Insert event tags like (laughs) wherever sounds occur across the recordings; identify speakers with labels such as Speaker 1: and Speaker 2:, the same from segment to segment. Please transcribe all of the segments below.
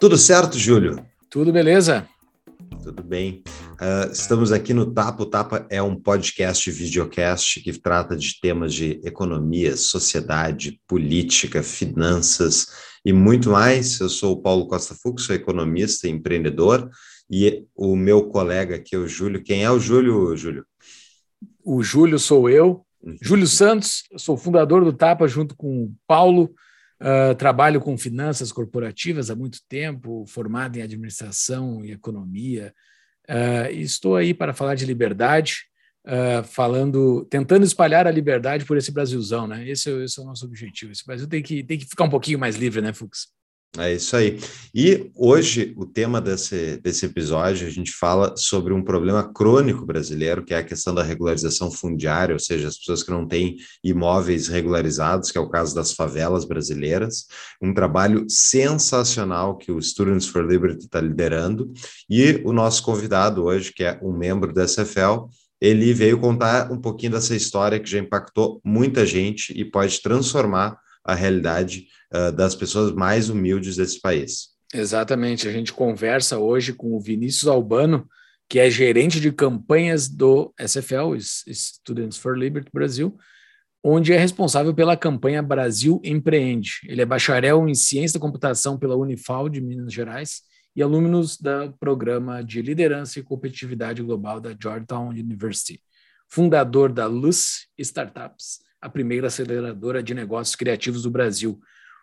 Speaker 1: Tudo certo, Júlio?
Speaker 2: Tudo beleza?
Speaker 1: Tudo bem. Uh, estamos aqui no Tapa. O Tapa é um podcast videocast que trata de temas de economia, sociedade, política, finanças e muito mais. Eu sou o Paulo Costa Fux, sou economista e empreendedor e o meu colega aqui, o Júlio. Quem é o Júlio, Júlio?
Speaker 2: O Júlio sou eu. Uhum. Júlio Santos, sou fundador do Tapa junto com o Paulo. Uh, trabalho com finanças corporativas há muito tempo, formado em administração e economia. Uh, estou aí para falar de liberdade, uh, falando, tentando espalhar a liberdade por esse Brasilzão, né? Esse, é esse, é o nosso objetivo. Esse Brasil tem que, tem que ficar um pouquinho mais livre, né, Fux?
Speaker 1: É isso aí. E hoje, o tema desse, desse episódio, a gente fala sobre um problema crônico brasileiro, que é a questão da regularização fundiária, ou seja, as pessoas que não têm imóveis regularizados, que é o caso das favelas brasileiras. Um trabalho sensacional que o Students for Liberty está liderando. E o nosso convidado hoje, que é um membro da SFL, ele veio contar um pouquinho dessa história que já impactou muita gente e pode transformar a realidade uh, das pessoas mais humildes desse país.
Speaker 2: Exatamente. A gente conversa hoje com o Vinícius Albano, que é gerente de campanhas do SFL, Students for Liberty Brasil, onde é responsável pela campanha Brasil Empreende. Ele é bacharel em Ciência da Computação pela Unifal de Minas Gerais e alumnos do programa de Liderança e Competitividade Global da Georgetown University, fundador da Luz Startups, a primeira aceleradora de negócios criativos do Brasil.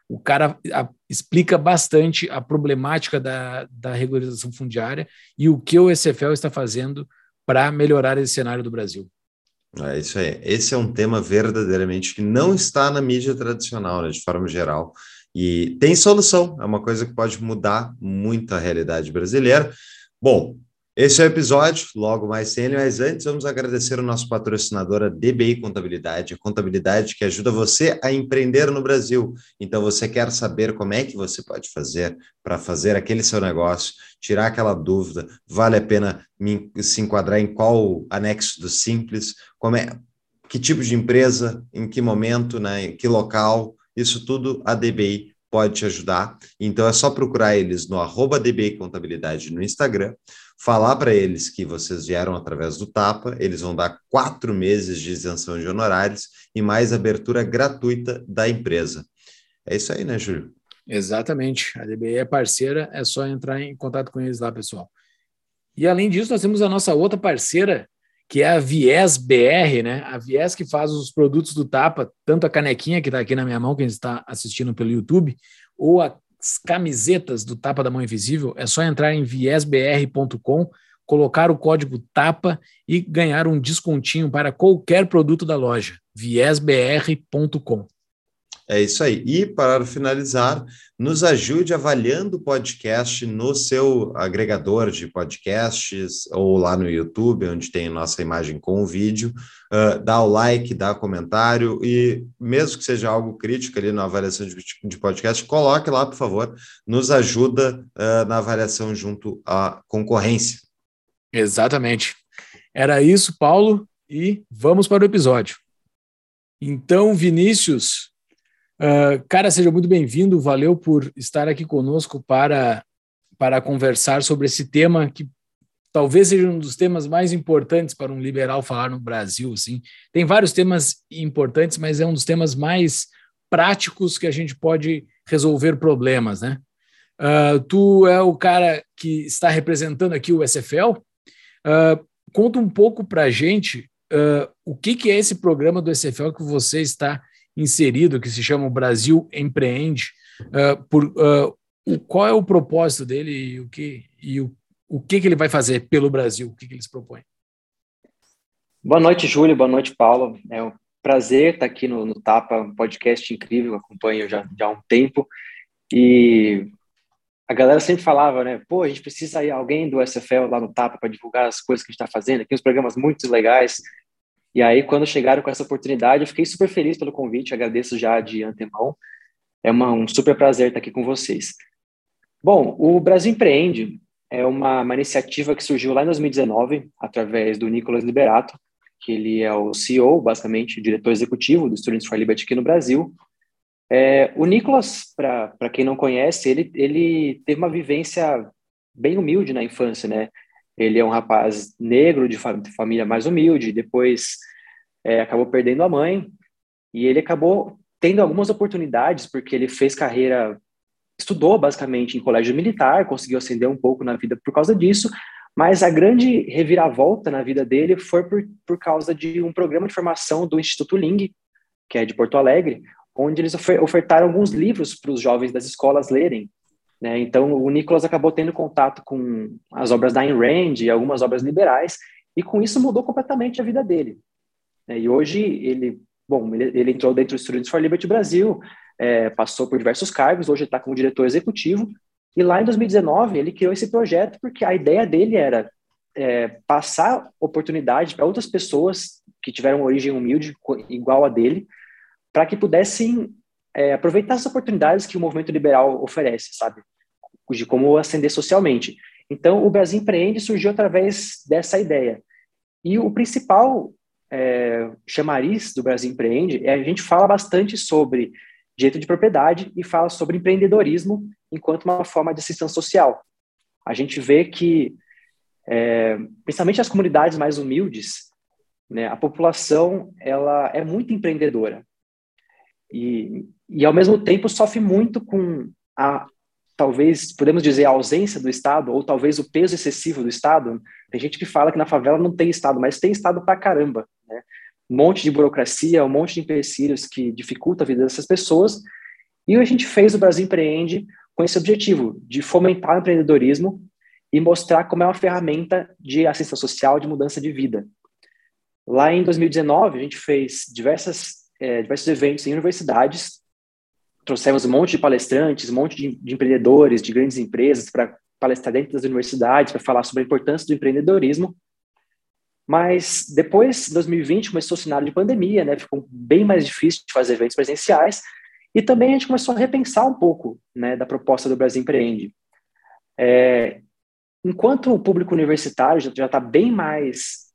Speaker 2: O cara a, explica bastante a problemática da, da regularização fundiária e o que o SFL está fazendo para melhorar esse cenário do Brasil.
Speaker 1: É isso aí. Esse é um tema verdadeiramente que não está na mídia tradicional, né, de forma geral. E tem solução, é uma coisa que pode mudar muito a realidade brasileira. Bom, esse é o episódio, logo mais sem ele, mas antes vamos agradecer o nosso patrocinador, a DBI Contabilidade, a contabilidade que ajuda você a empreender no Brasil. Então, você quer saber como é que você pode fazer para fazer aquele seu negócio, tirar aquela dúvida, vale a pena se enquadrar em qual anexo do Simples, como é, que tipo de empresa, em que momento, né, em que local, isso tudo a DBI pode te ajudar. Então é só procurar eles no arroba DBI Contabilidade no Instagram falar para eles que vocês vieram através do Tapa, eles vão dar quatro meses de isenção de honorários e mais abertura gratuita da empresa. É isso aí, né, Júlio?
Speaker 2: Exatamente. A DBI é parceira, é só entrar em contato com eles lá, pessoal. E além disso, nós temos a nossa outra parceira, que é a Viés BR, né? A Viés que faz os produtos do Tapa, tanto a canequinha que está aqui na minha mão, que a gente está assistindo pelo YouTube, ou a camisetas do Tapa da Mão Invisível, é só entrar em viesbr.com, colocar o código TAPA e ganhar um descontinho para qualquer produto da loja. viesbr.com.
Speaker 1: É isso aí. E para finalizar, nos ajude avaliando o podcast no seu agregador de podcasts ou lá no YouTube, onde tem nossa imagem com o vídeo. Uh, dá o like, dá comentário e, mesmo que seja algo crítico ali na avaliação de, de podcast, coloque lá, por favor. Nos ajuda uh, na avaliação junto à concorrência.
Speaker 2: Exatamente. Era isso, Paulo, e vamos para o episódio. Então, Vinícius, Uh, cara, seja muito bem-vindo. Valeu por estar aqui conosco para, para conversar sobre esse tema que talvez seja um dos temas mais importantes para um liberal falar no Brasil. Assim. Tem vários temas importantes, mas é um dos temas mais práticos que a gente pode resolver problemas, né? Uh, tu é o cara que está representando aqui o SFL. Uh, ah, conta um pouco para a gente o que, que é esse programa do SFL que você está inserido que se chama o Brasil Empreende. Uh, por, uh, qual é o propósito dele e o que, e o, o que, que ele vai fazer pelo Brasil? O que, que ele se propõe?
Speaker 3: Boa noite, Júlio. Boa noite, Paulo. É um prazer estar aqui no, no Tapa, um podcast incrível, acompanho já, já há um tempo. E a galera sempre falava, né? Pô, a gente precisa ir alguém do SFL lá no Tapa para divulgar as coisas que a gente está fazendo, aqui uns programas muito legais. E aí, quando chegaram com essa oportunidade, eu fiquei super feliz pelo convite, agradeço já de antemão. É uma, um super prazer estar aqui com vocês. Bom, o Brasil Empreende é uma, uma iniciativa que surgiu lá em 2019, através do Nicolas Liberato, que ele é o CEO, basicamente, diretor executivo do Students for Liberty aqui no Brasil. É, o Nicolas, para quem não conhece, ele, ele teve uma vivência bem humilde na infância, né? Ele é um rapaz negro, de, família mais humilde, depois é, acabou perdendo a mãe, e ele acabou tendo algumas oportunidades, porque ele fez carreira, estudou basicamente em colégio militar, conseguiu ascender um pouco na vida por causa disso, mas a grande reviravolta na vida dele foi por, por causa de um programa de formação do Instituto Ling, que é de Porto Alegre, onde eles ofertaram alguns livros para os jovens das escolas lerem. Né? Então, o Nicholas acabou tendo contato com as obras da Ayn Rand e algumas obras liberais, e com isso mudou completamente a vida dele. Né? E hoje ele, bom, ele, ele, entrou dentro do Students for Liberty Brasil, é, passou por diversos cargos, hoje está como diretor executivo, e lá em 2019 ele criou esse projeto porque a ideia dele era é, passar oportunidade para outras pessoas que tiveram origem humilde igual a dele, para que pudessem é, aproveitar as oportunidades que o movimento liberal oferece, sabe? De como ascender socialmente. Então, o Brasil Empreende surgiu através dessa ideia. E o principal é, chamariz do Brasil Empreende é a gente fala bastante sobre direito de propriedade e fala sobre empreendedorismo enquanto uma forma de assistência social. A gente vê que, é, principalmente as comunidades mais humildes, né, a população ela é muito empreendedora e, e ao mesmo tempo sofre muito com a talvez podemos dizer a ausência do Estado ou talvez o peso excessivo do Estado. Tem gente que fala que na favela não tem Estado, mas tem Estado pra caramba, né? Um monte de burocracia, um monte de empecilhos que dificulta a vida dessas pessoas. E a gente fez o Brasil Empreende com esse objetivo de fomentar o empreendedorismo e mostrar como é uma ferramenta de assistência social, de mudança de vida. Lá em 2019, a gente fez diversas é, diversos eventos em universidades, trouxemos um monte de palestrantes, um monte de, de empreendedores, de grandes empresas para palestrar dentro das universidades, para falar sobre a importância do empreendedorismo. Mas depois, 2020, começou o cenário de pandemia, né? Ficou bem mais difícil de fazer eventos presenciais. E também a gente começou a repensar um pouco né, da proposta do Brasil Empreende. É, enquanto o público universitário já está bem mais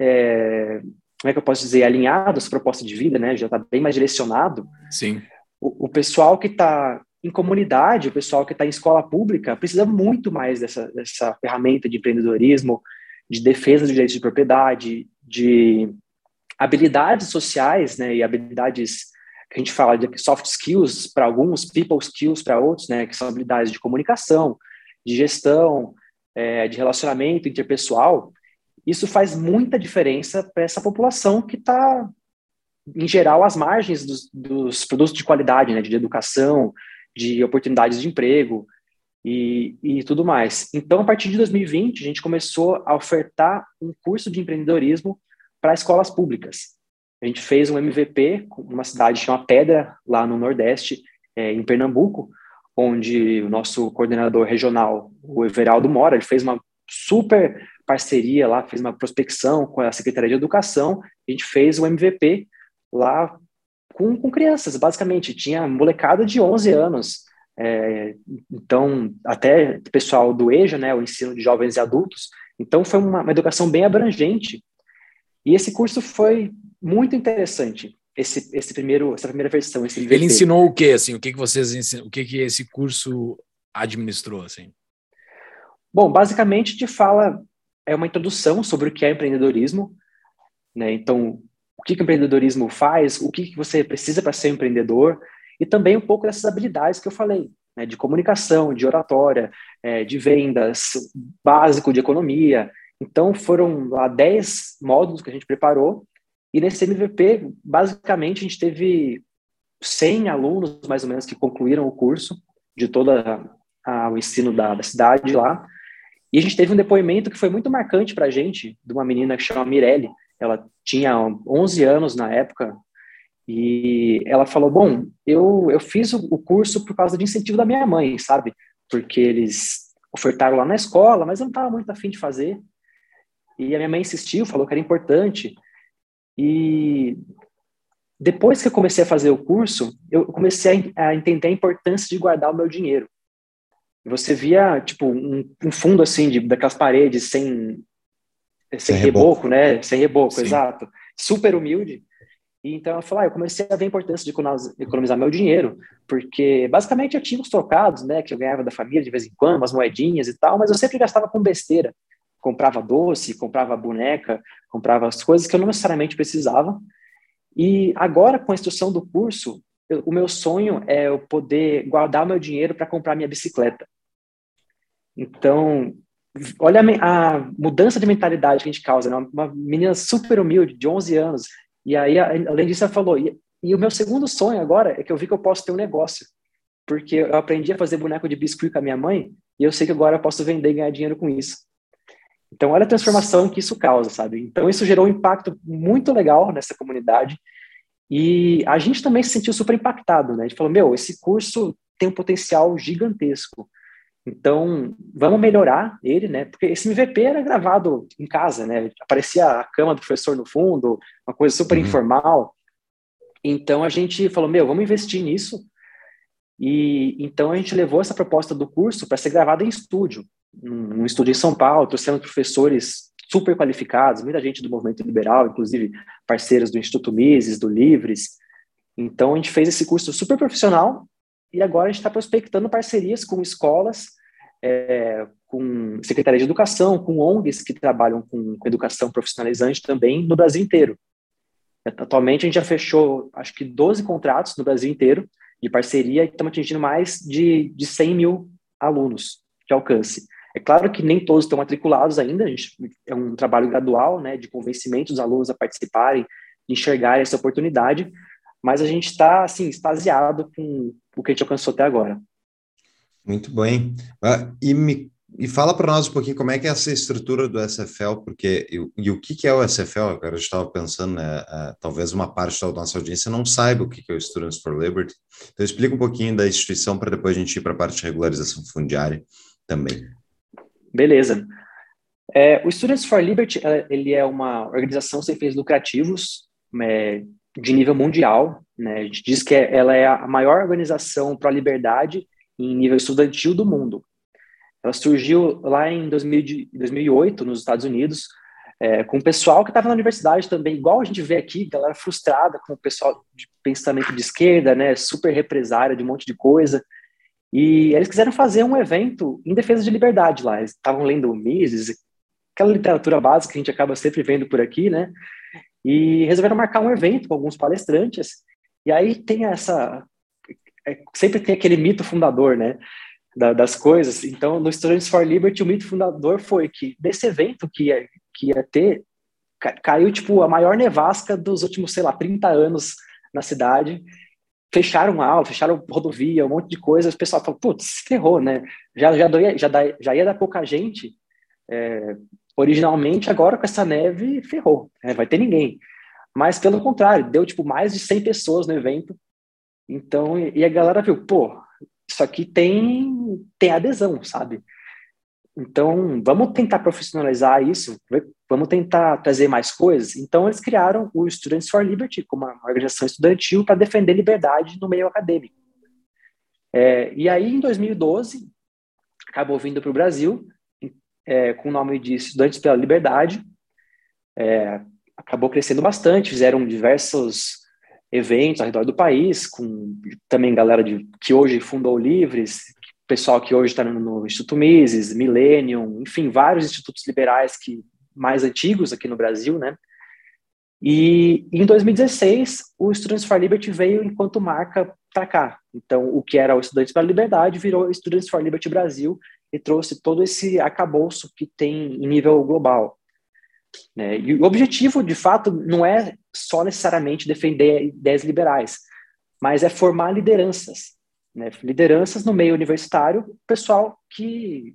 Speaker 3: é, como é que eu posso dizer, alinhado às propostas de vida, né? Já está bem mais direcionado.
Speaker 2: Sim.
Speaker 3: O, o pessoal que está em comunidade, o pessoal que está em escola pública, precisa muito mais dessa, dessa ferramenta de empreendedorismo, de defesa dos direitos de propriedade, de habilidades sociais, né? E habilidades que a gente fala de soft skills para alguns, people skills para outros, né? Que são habilidades de comunicação, de gestão, é, de relacionamento interpessoal isso faz muita diferença para essa população que está, em geral, às margens dos, dos produtos de qualidade, né, de educação, de oportunidades de emprego e, e tudo mais. Então, a partir de 2020, a gente começou a ofertar um curso de empreendedorismo para escolas públicas. A gente fez um MVP numa cidade chamada Pedra, lá no Nordeste, é, em Pernambuco, onde o nosso coordenador regional, o Everaldo Mora, ele fez uma super parceria lá, fez uma prospecção com a Secretaria de Educação, a gente fez o MVP lá com, com crianças, basicamente, tinha molecada de 11 anos, é, então, até pessoal do EJA, né, o ensino de jovens e adultos, então foi uma, uma educação bem abrangente, e esse curso foi muito interessante, esse, esse primeiro, essa primeira versão.
Speaker 2: Ele ensinou o que, assim, o que, que vocês ensinam, o que, que esse curso administrou, assim?
Speaker 3: Bom, basicamente te fala é uma introdução sobre o que é empreendedorismo, né? Então, o que, que o empreendedorismo faz, o que, que você precisa para ser um empreendedor, e também um pouco dessas habilidades que eu falei, né? de comunicação, de oratória, é, de vendas, básico de economia. Então, foram lá 10 módulos que a gente preparou, e nesse MVP, basicamente, a gente teve 100 alunos, mais ou menos, que concluíram o curso de todo o ensino da, da cidade lá, e a gente teve um depoimento que foi muito marcante para a gente, de uma menina que chama Mirelle. Ela tinha 11 anos na época, e ela falou: Bom, eu, eu fiz o, curso por causa de incentivo da minha mãe, sabe? porque eles ofertaram lá na escola, mas eu não estava muito afim de fazer. E a minha mãe insistiu, falou que era importante. E depois que eu comecei a fazer o curso, eu comecei a, entender a importância de guardar o meu dinheiro. Você via, tipo, um, um fundo, assim, de, daquelas paredes sem, sem, sem reboco, reboco, né? Sem reboco, Sim. exato. Super humilde. Então eu falei, ah, eu comecei a ver a importância de economizar meu dinheiro, porque basicamente eu tinha os trocados, né, que eu ganhava da família de vez em quando, umas moedinhas e tal, mas eu sempre gastava com besteira. Comprava doce, comprava boneca, comprava as coisas que eu não necessariamente precisava. E agora, com a instrução do curso, eu, o meu sonho é eu poder guardar meu dinheiro para comprar minha bicicleta. Então, olha a, a, mudança de mentalidade que a gente causa. Né? Uma menina super humilde, de 11 anos, e aí, além disso, ela falou, e, e, o meu segundo sonho agora é que eu vi que eu posso ter um negócio, porque eu aprendi a fazer boneco de biscuit com a minha mãe, e eu sei que agora eu posso vender e ganhar dinheiro com isso. Então, olha a transformação que isso causa, sabe? Então, isso gerou um impacto muito legal nessa comunidade, e a gente também se sentiu super impactado, né? A gente falou, meu, esse curso tem um potencial gigantesco. Então, vamos melhorar ele, né? Porque esse MVP era gravado em casa, né? Aparecia a cama do professor no fundo, uma coisa super uhum. informal. Então, a gente falou, meu, vamos investir nisso. E então a gente levou essa proposta do curso para ser gravada em estúdio, um estúdio em São Paulo, trouxemos professores super qualificados, muita gente do movimento liberal, inclusive parceiros do Instituto Mises, do Livres. Então, a gente fez esse curso super profissional e agora a gente está prospectando parcerias com escolas, é, com Secretaria de Educação, com ONGs que trabalham com, com, educação profissionalizante também no Brasil inteiro. Atualmente a gente já fechou, acho que 12 contratos no Brasil inteiro de parceria e estamos atingindo mais de, de 100 mil alunos de alcance. É claro que nem todos estão matriculados ainda, a gente, é um trabalho gradual, né, de convencimento dos alunos a participarem, de enxergar essa oportunidade, mas a gente está, assim, extasiado com, o que a gente alcançou até agora.
Speaker 1: Muito bem. Ah, e, me, e fala para nós um pouquinho como é que é essa estrutura do SFL, porque e, e o que, que é o SFL? Agora eu estava pensando, né, uh, talvez uma parte da nossa audiência não saiba o que, que é o Students for Liberty. Então explica um pouquinho da instituição para depois a gente ir para a parte de regularização fundiária também.
Speaker 3: Beleza. É, o Students for Liberty ele é uma organização sem fins lucrativos é, de nível mundial. Né? A gente diz que é, ela é a maior organização para a liberdade em nível estudantil do mundo. Ela surgiu lá em 2000, 2008, nos Estados Unidos, é, com o pessoal que estava na universidade também, igual a gente vê aqui, galera frustrada com o pessoal de pensamento de esquerda, né, super represária de um monte de coisa. E eles quiseram fazer um evento em defesa de liberdade lá. Eles estavam lendo Mises, aquela literatura básica que a gente acaba sempre vendo por aqui, né? E resolveram marcar um evento com alguns palestrantes. E aí tem essa. É, sempre tem aquele mito fundador, né? Da, das coisas. Então, no Students for Liberty, o mito fundador foi que desse evento que ia, que ia ter, caiu tipo a maior nevasca dos últimos, sei lá, 30 anos na cidade. Fecharam aula, fecharam rodovia, um monte de coisas. O pessoal falou: putz, ferrou, né? Já, já, doia, já, já ia dar pouca gente. É, originalmente, agora com essa neve, ferrou, né? vai ter ninguém. Mas, pelo contrário, deu, tipo, mais de 100 pessoas no evento. Então, e a galera viu, pô, isso aqui tem, tem adesão, sabe? Então, vamos tentar profissionalizar isso, vamos tentar trazer mais coisas. Então, eles criaram o Students for Liberty, como uma organização estudantil para defender liberdade no meio acadêmico. É, e aí, em 2012, acabou vindo para o Brasil, é, com o nome de Estudantes pela Liberdade. É, acabou crescendo bastante, fizeram diversos eventos ao redor do país, com também galera de, que hoje fundou Livres, pessoal que hoje está no, Instituto Mises, Millennium, enfim, vários institutos liberais que mais antigos aqui no Brasil, né? E em 2016, o Students for Liberty veio enquanto marca para cá. Então, o que era o Estudantes para a Liberdade virou Students for Liberty Brasil, e trouxe todo esse arcabouço que tem em nível global. Né? E o objetivo, de fato, não é só necessariamente defender ideias liberais, mas é formar lideranças. Né? Lideranças no meio universitário, pessoal que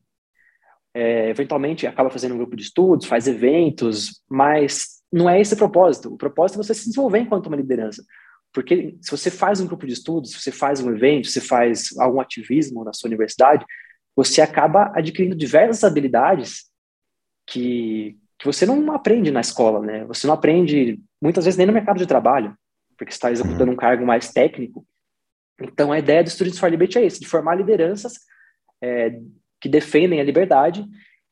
Speaker 3: é, eventualmente acaba fazendo um grupo de estudos, faz eventos, mas não é esse o propósito. O propósito é você se desenvolver enquanto uma liderança. Porque se você faz um grupo de estudos, se você faz um evento, se faz algum ativismo na sua universidade, você acaba adquirindo diversas habilidades que, que você não aprende na escola, né? Você não aprende, muitas vezes, nem no mercado de trabalho, porque está executando uhum. um cargo mais técnico. Então, a ideia do Students for Liberty é esse, de formar lideranças é, que defendem a liberdade,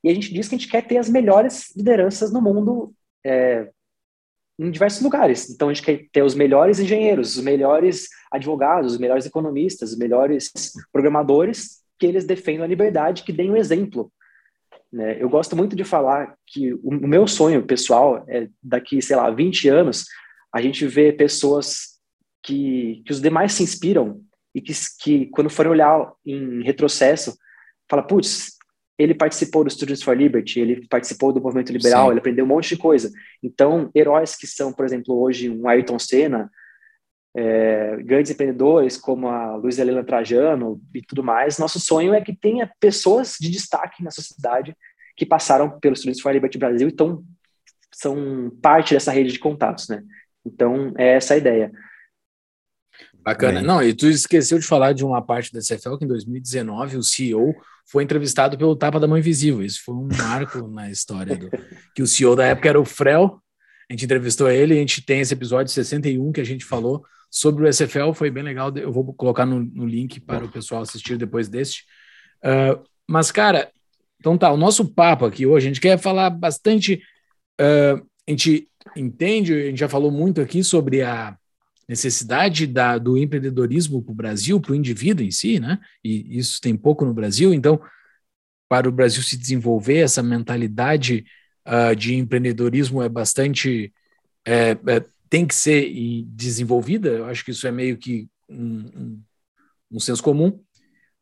Speaker 3: e a gente diz que a gente quer ter as melhores lideranças no mundo é, em diversos lugares. Então, a gente quer ter os melhores engenheiros, os melhores advogados, os melhores economistas, os melhores programadores, que eles defendam a liberdade, que deem o um exemplo. Né? Eu gosto muito de falar que o, o meu sonho pessoal é daqui, sei lá, 20 anos, a gente vê pessoas que, que os demais se inspiram e que, que quando forem olhar em retrocesso, fala, putz, ele participou do Students for Liberty, ele participou do movimento liberal, Sim. ele aprendeu um monte de coisa. Então, heróis que são, por exemplo, hoje um Ayrton Senna, é, grandes empreendedores como a Luiz Helena Trajano e tudo mais, nosso sonho é que tenha pessoas de destaque na sociedade que passaram pelo Students for Liberty Brasil e tão, são parte dessa rede de contatos, né? Então, é essa a ideia.
Speaker 2: Bacana. Não, e tu esqueceu de falar de uma parte da CFL que em 2019 o CEO foi entrevistado pelo Tapa da Mão Invisível. Isso foi um marco na história do (laughs) que o CEO da época era o Frel. A gente entrevistou ele, a gente tem esse episódio 61 que a gente falou sobre o SFL, foi bem legal. Eu vou colocar no, no link para o pessoal assistir depois deste. Uh, mas, cara, então tá, o nosso papo aqui hoje, a gente quer falar bastante. Uh, a gente entende, a gente já falou muito aqui sobre a necessidade da, do empreendedorismo para o Brasil, para o indivíduo em si, né? E isso tem pouco no Brasil, então, para o Brasil se desenvolver, essa mentalidade uh, de empreendedorismo é bastante. É, é, tem que ser desenvolvida, eu acho que isso é meio que um, um, um senso comum.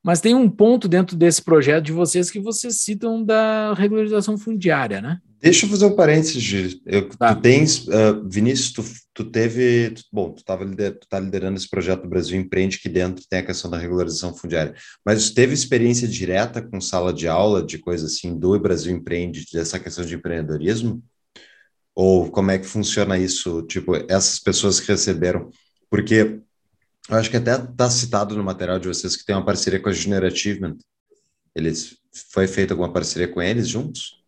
Speaker 2: Mas tem um ponto dentro desse projeto de vocês que vocês citam da regularização fundiária, né?
Speaker 1: Deixa eu fazer um parênteses, Gil. Eu, tá. Tu tens, uh, Vinícius, tu, tu teve, tu, bom, tu, tava lider, tu tá liderando esse projeto do Brasil Empreende, que dentro tem a questão da regularização fundiária, mas tu teve experiência direta com sala de aula, de coisa assim, do Brasil Empreende, dessa questão de empreendedorismo? Ou como é que funciona isso, tipo, essas pessoas que receberam? Porque eu acho que até está citado no material de vocês que tem uma parceria com a Junior Achievement. Eles, foi feita alguma parceria com eles juntos?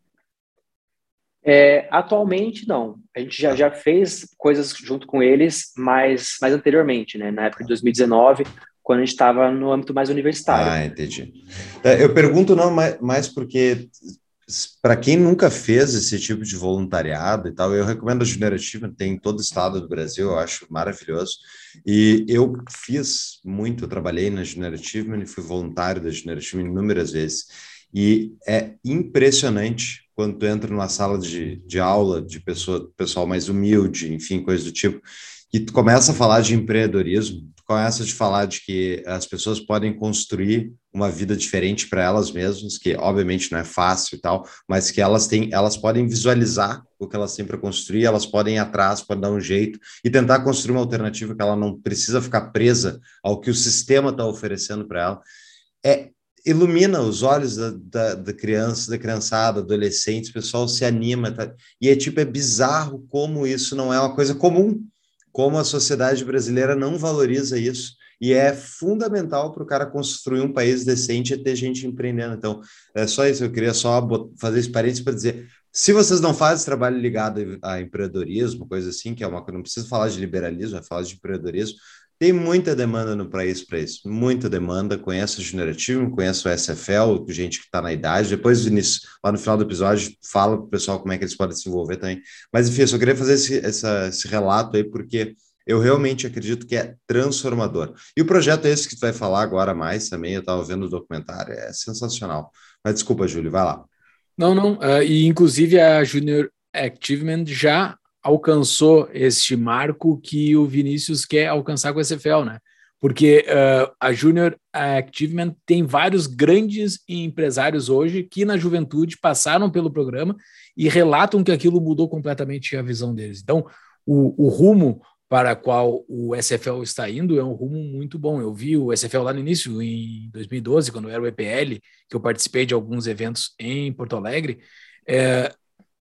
Speaker 3: É, atualmente, não. A gente já, já fez coisas junto com eles, mas mais anteriormente, né? Na época de 2019, quando a gente estava no âmbito mais universitário.
Speaker 1: Ah, entendi. É, eu pergunto não mais, mais porque para quem nunca fez esse tipo de voluntariado e tal, eu recomendo a Achievement, tem em todo o estado do Brasil, eu acho maravilhoso. E eu fiz muito, eu trabalhei na Achievement e fui voluntário da Achievement inúmeras vezes. E é impressionante quando tu entra numa sala de, de aula de pessoa, pessoal mais humilde, enfim, coisa do tipo, e tu começa a falar de empreendedorismo, tu começa a falar de que as pessoas podem construir uma vida diferente para elas mesmas, que obviamente não é fácil e tal, mas que elas têm, elas podem visualizar o que elas têm para construir, elas podem ir atrás, podem dar um jeito e tentar construir uma alternativa que ela não precisa ficar presa ao que o sistema está oferecendo para ela. É ilumina os olhos da, da, da, criança, da criançada, adolescentes, o pessoal se anima, tá? e é tipo, é bizarro como isso não é uma coisa comum, como a sociedade brasileira não valoriza isso, e é fundamental para o cara construir um país decente e ter gente empreendendo. Então, é só isso, eu queria só fazer esse parênteses para dizer, se vocês não fazem trabalho ligado a empreendedorismo, coisa assim, que é uma coisa, não precisa falar de liberalismo, é falar de empreendedorismo, tem muita demanda no país para isso, muita demanda. Conheço o Generativo, conheço o SFL, gente que está na idade. Depois, Vinícius, lá no final do episódio, fala para o pessoal como é que eles podem se envolver também. Mas, enfim, eu só queria fazer esse, essa, esse relato aí, porque eu realmente acredito que é transformador. E o projeto é esse que tu vai falar agora mais também, eu estava vendo o documentário, é sensacional. Mas desculpa, Júlio, vai lá.
Speaker 2: Não, não, uh, e inclusive a Junior Achievement já alcançou este marco que o Vinícius quer alcançar com a SFL, né? Porque uh, a Junior Achievement tem vários grandes empresários hoje que na juventude passaram pelo programa e relatam que aquilo mudou completamente a visão deles. Então, o, o rumo para qual o SFL está indo é um rumo muito bom. Eu vi o SFL lá no início, em 2012, quando era o EPL, que eu participei de alguns eventos em Porto Alegre. É,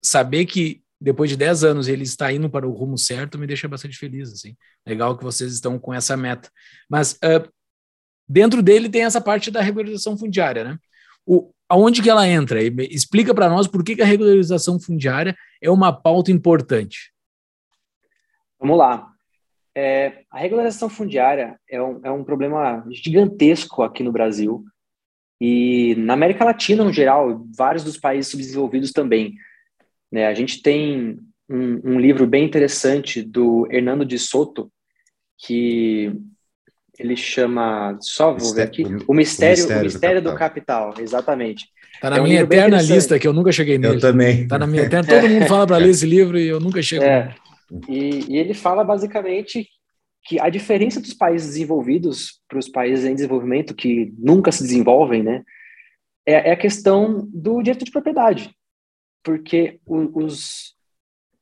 Speaker 2: saber que depois de 10 anos ele está indo para o rumo certo, me deixa bastante feliz, assim. Legal que vocês estão com essa meta. Mas uh, dentro dele tem essa parte da regularização fundiária, né? O, aonde que ela entra? Explica para nós por que, que a regularização fundiária é uma pauta importante.
Speaker 3: Vamos lá. É, a regularização fundiária é um, é um problema gigantesco aqui no Brasil e na América Latina, no geral, vários dos países subdesenvolvidos também. Né? A gente tem um, um livro bem interessante do Hernando de Soto, que ele chama, só vou ver aqui, o Mistério, o Mistério, o mistério do, capital. do, capital. exatamente.
Speaker 2: Está na é um minha eterna lista, que eu nunca cheguei nele.
Speaker 1: Eu também.
Speaker 2: Está na minha eterna, todo mundo fala para ler esse livro e eu nunca chego.
Speaker 3: É. E, e ele fala basicamente que a diferença dos países desenvolvidos para os países em desenvolvimento que nunca se desenvolvem, né, é, é a questão do direito de propriedade, porque os,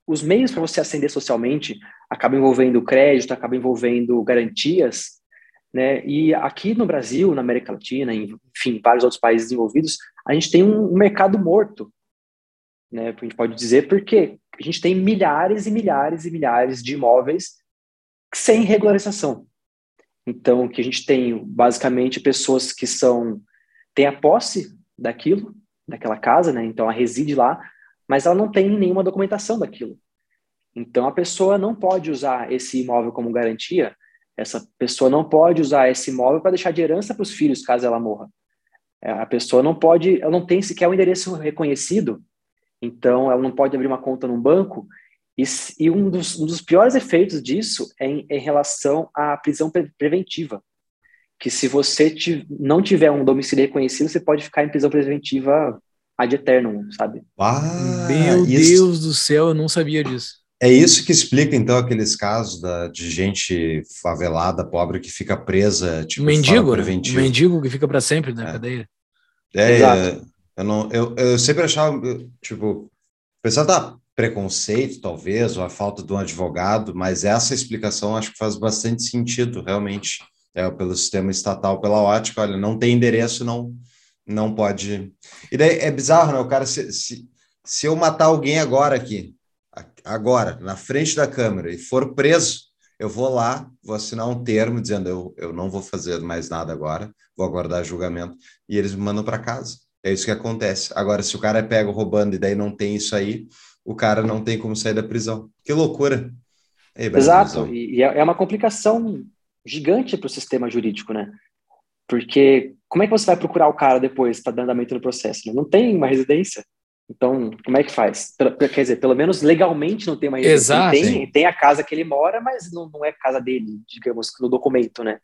Speaker 3: os meios para você ascender socialmente acabam envolvendo crédito, acabam envolvendo garantias, né? E aqui no Brasil, na América Latina, enfim, vários outros países desenvolvidos, a gente tem um mercado morto, né? A gente pode dizer porque a gente tem milhares e milhares e milhares de imóveis sem regularização. Então, que a gente tem basicamente pessoas que são têm a posse daquilo, daquela casa, né? Então, ela reside lá, mas ela não tem nenhuma documentação daquilo. Então, a pessoa não pode usar esse imóvel como garantia, essa pessoa não pode usar esse imóvel para deixar de herança para os filhos, caso ela morra. É, a pessoa não pode, ela não tem sequer um endereço reconhecido, então ela não pode abrir uma conta num banco. E, e um, dos, um, dos, piores efeitos disso é em, em relação à prisão pre preventiva. Que se você não tiver um domicílio reconhecido, você pode ficar em prisão preventiva ad eternum, sabe?
Speaker 2: Ah, Meu isso... Deus do céu, eu não sabia disso.
Speaker 1: É isso que explica, então, aqueles casos da, de gente favelada, pobre, que fica presa, tipo,
Speaker 2: mendigo, né? mendigo que fica para sempre na
Speaker 1: é.
Speaker 2: cadeia.
Speaker 1: É, Exato. eu, não, eu, eu sempre achava, tipo, pensar da preconceito, talvez, ou a falta de um advogado, mas essa explicação acho que faz bastante sentido, realmente, é, pelo sistema estatal, pela ótica, olha, não tem endereço, não, não pode... E daí é bizarro, né, o cara, se, se, se eu matar alguém agora aqui, agora, na frente da câmera, e for preso, eu vou lá, vou assinar um termo dizendo eu, eu não vou fazer mais nada agora, vou aguardar julgamento, e eles me mandam para casa. É isso que acontece. Agora, se o cara é pego roubando e daí não tem isso aí, o cara não tem como sair da prisão. Que loucura.
Speaker 3: Exato, e é, é uma complicação gigante para o sistema jurídico, né? Porque como é que você vai procurar o cara depois, está dando andamento no processo? Né? Não tem uma residência. Então, como é que faz? Quer dizer, pelo menos legalmente não tem uma
Speaker 2: Exato.
Speaker 3: Tem, tem a casa que ele mora, mas não, não é casa dele, digamos, no documento, né?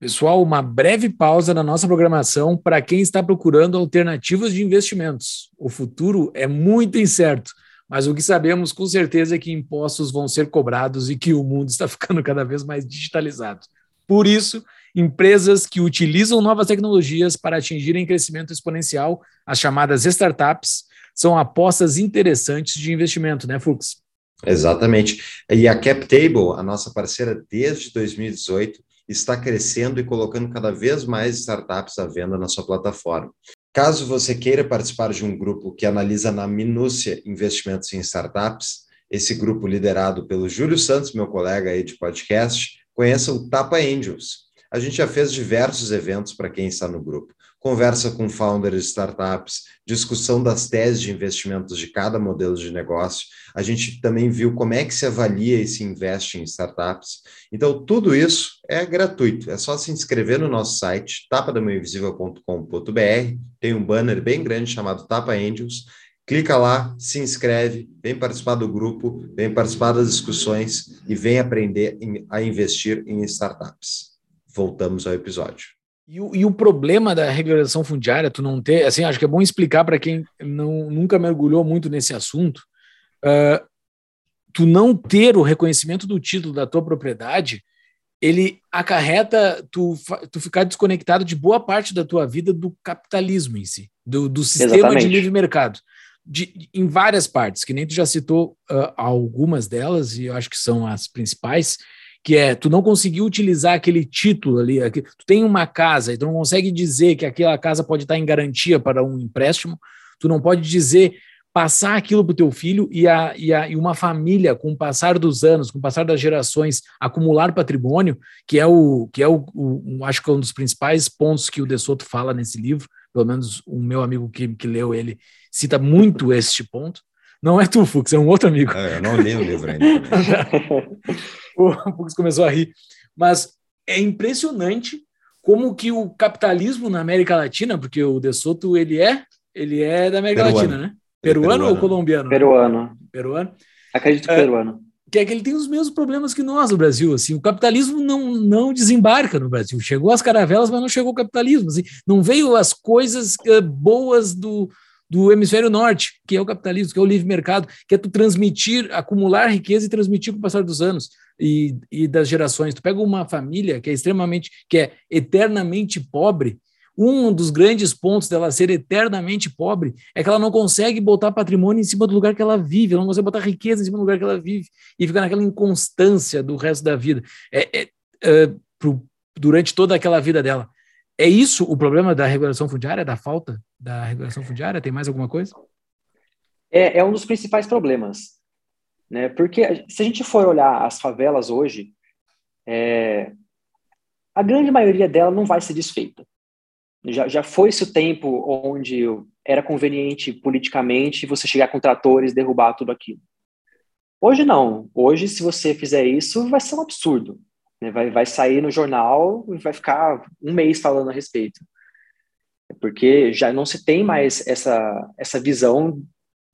Speaker 2: Pessoal, uma breve pausa na nossa programação para quem está procurando alternativas de investimentos. O futuro é muito incerto, mas o que sabemos com certeza é que impostos vão ser cobrados e que o mundo está (laughs) ficando cada vez mais digitalizado. Por isso, empresas que utilizam novas tecnologias para atingirem crescimento exponencial, as chamadas startups, são apostas interessantes de investimento, né, Fux?
Speaker 1: Exatamente. E a CapTable, a nossa parceira desde 2018, está crescendo e colocando cada vez mais startups à venda na sua plataforma. Caso você queira participar de um grupo que analisa na minúcia investimentos em startups, esse grupo liderado pelo Júlio Santos, meu colega aí de podcast, conheça o Tapa Angels. A gente já fez diversos eventos para quem está no grupo conversa com founders de startups, discussão das teses de investimentos de cada modelo de negócio. A gente também viu como é que se avalia e se investe em startups. Então, tudo isso é gratuito. É só se inscrever no nosso site, tapadamãoinvisível.com.br. Tem um banner bem grande chamado Tapa Angels. Clica lá, se inscreve, vem participar do grupo, vem participar das discussões e vem aprender a investir em startups. Voltamos ao episódio.
Speaker 2: E o, e o, problema da regularização fundiária, tu não ter, assim, acho que é bom explicar para quem não, nunca mergulhou muito nesse assunto, uh, tu não ter o reconhecimento do título da tua propriedade, ele acarreta tu, tu ficar desconectado de boa parte da tua vida do capitalismo em si, do, do sistema Exatamente. de livre mercado. De, em várias partes, que nem tu já citou uh, algumas delas, e eu acho que são as principais, que é tu não conseguiu utilizar aquele título ali, tu tem uma casa e tu não consegue dizer que aquela casa pode estar em garantia para um empréstimo, tu não pode dizer passar aquilo para o teu filho e, a, e, a, e uma família, com o passar dos anos, com o passar das gerações, acumular patrimônio, que é o que é o, o acho que é um dos principais pontos que o De Soto fala nesse livro, pelo menos o meu amigo que, que leu ele cita muito este ponto. Não é tu, Fux, é um outro amigo.
Speaker 1: É, eu não li o livro ainda. (laughs) (laughs)
Speaker 2: o Fux começou a rir. Mas é impressionante como que o capitalismo na América Latina, porque o De Soto, ele é, ele é da América
Speaker 1: Peruano.
Speaker 2: Latina, né? Peruano,
Speaker 1: peruano.
Speaker 2: ou colombiano?
Speaker 3: Peruano.
Speaker 2: Peruano.
Speaker 3: Acredito que
Speaker 2: É.
Speaker 3: peruano.
Speaker 2: Que é que ele tem os mesmos problemas que nós no Brasil, assim. O capitalismo não, não desembarca no Brasil. Chegou as caravelas, mas não chegou o capitalismo. assim. Não veio as coisas eh, boas do, do hemisfério norte, que é o capitalismo, que é o livre mercado, que é tu transmitir, acumular riqueza e transmitir com o passar dos anos e, e das gerações. Tu pega uma família que é extremamente, que é eternamente pobre, um dos grandes pontos dela ser eternamente pobre é que ela não consegue botar patrimônio em cima do lugar que ela vive, ela não consegue botar riqueza em cima do lugar que ela vive e fica naquela inconstância do resto da vida. É, é, é, pro, durante toda aquela vida dela. É isso o problema da regulação fundiária, da falta da regulação fundiária? Tem mais alguma coisa?
Speaker 3: É, é um dos principais problemas, né? Porque se a gente for olhar as favelas hoje, é, a grande maioria dela não vai ser desfeita. Já, já foi-se o tempo onde era conveniente politicamente você chegar com tratores derrubar tudo aquilo. Hoje não. Hoje, se você fizer isso, vai ser um absurdo. Né? Vai, vai sair no jornal e vai ficar um mês falando a respeito. Porque já não se tem mais essa, essa visão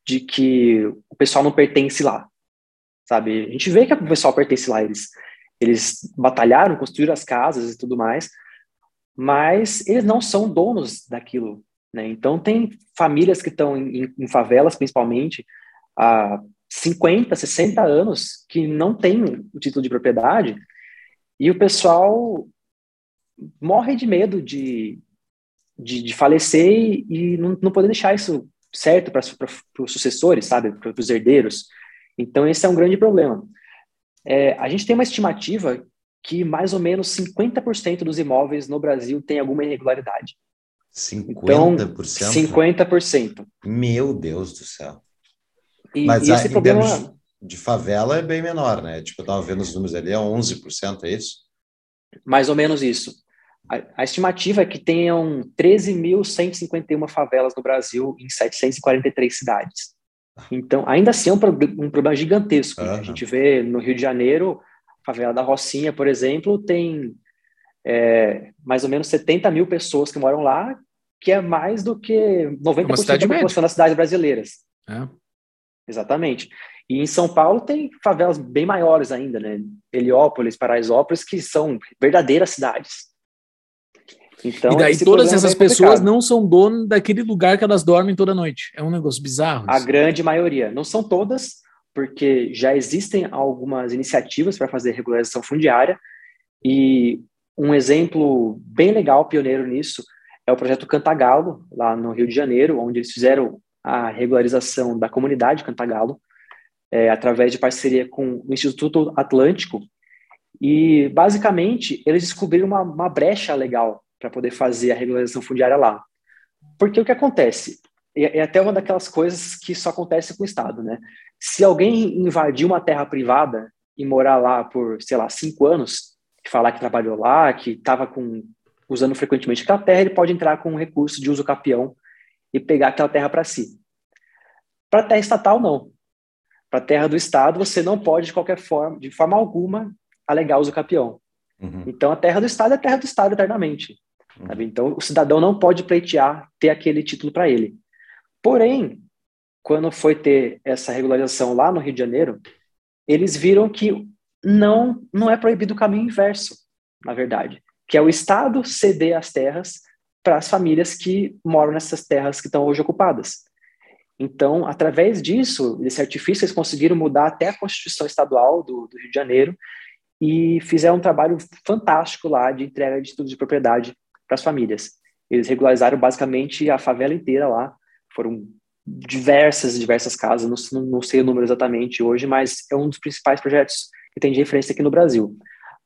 Speaker 3: de que o pessoal não pertence lá. Sabe? A gente vê que o pessoal pertence lá. Eles, eles batalharam, construíram as casas e tudo mais, mas eles não são donos daquilo. Né? Então, tem famílias que estão em, em favelas, principalmente, há 50, 60 anos, que não têm o título de propriedade, e o pessoal morre de medo de, de, de falecer e, e não, não poder deixar isso certo para os sucessores, sabe? Para os herdeiros. Então, esse é um grande problema. É, a gente tem uma estimativa que mais ou menos 50% dos imóveis no Brasil tem alguma irregularidade.
Speaker 1: 50%?
Speaker 3: Então, 50%.
Speaker 1: Meu Deus do céu.
Speaker 3: E,
Speaker 1: Mas
Speaker 3: e esse
Speaker 1: em
Speaker 3: problema
Speaker 1: termos de favela é bem menor, né? Tipo, eu tava vendo os números ali, é 11%, é isso?
Speaker 3: mais ou menos isso. A, a estimativa é que tenham 13.151 favelas no Brasil em 743 cidades. Então, ainda assim é um, pro- um problema gigantesco. né?
Speaker 1: Aham.
Speaker 3: A gente vê no Rio de Janeiro, a favela da Rocinha, por exemplo, tem é, mais ou menos 70 mil pessoas que moram lá, que é mais do que 90%
Speaker 2: cidade
Speaker 3: da
Speaker 2: média.
Speaker 3: população das cidades brasileiras.
Speaker 2: É.
Speaker 3: Exatamente. E em São Paulo tem favelas bem maiores ainda, né? Heliópolis, Paraisópolis, que são verdadeiras cidades. Então,
Speaker 2: e daí todas
Speaker 3: é
Speaker 2: essas
Speaker 3: bem
Speaker 2: pessoas não são dono daquele lugar que elas dormem toda noite. É um negócio bizarro.
Speaker 3: A
Speaker 2: isso.
Speaker 3: grande maioria. Não são todas, porque já existem algumas iniciativas para fazer regularização fundiária. E um exemplo bem legal, pioneiro nisso, é o projeto Cantagalo, lá no Rio de Janeiro, onde eles fizeram a regularização da comunidade Cantagalo, é, através de parceria com o Instituto Atlântico. E, basicamente, eles descobriram uma, uma brecha legal para poder fazer a regularização fundiária lá. Porque o que acontece? É, é até uma daquelas coisas que só acontece com o Estado, né? Se alguém invadir uma terra privada e morar lá por, sei lá, cinco anos, falar que trabalhou lá, que estava usando frequentemente aquela terra, ele pode entrar com um recurso de uso capião e pegar aquela terra para si. Para terra estatal, não. Para terra do Estado, você não pode, de qualquer forma, de forma alguma, alegar uso capião.
Speaker 1: Uhum.
Speaker 3: Então, a terra do Estado é terra do Estado eternamente. Sabe? Então, o cidadão não pode pleitear ter aquele título para ele. Porém, quando foi ter essa regularização lá no Rio de Janeiro, eles viram que não, não é proibido o caminho inverso, na verdade, que é o Estado ceder as terras para as famílias que moram nessas terras que estão hoje ocupadas. Então, através disso, desse artifício, eles conseguiram mudar até a Constituição Estadual do, do Rio de Janeiro e fizeram um trabalho fantástico lá de entrega de título de propriedade para as famílias. Eles regularizaram basicamente a favela inteira lá, foram diversas, diversas casas, não, não sei o número exatamente hoje, mas é um dos principais projetos que tem de referência aqui no Brasil.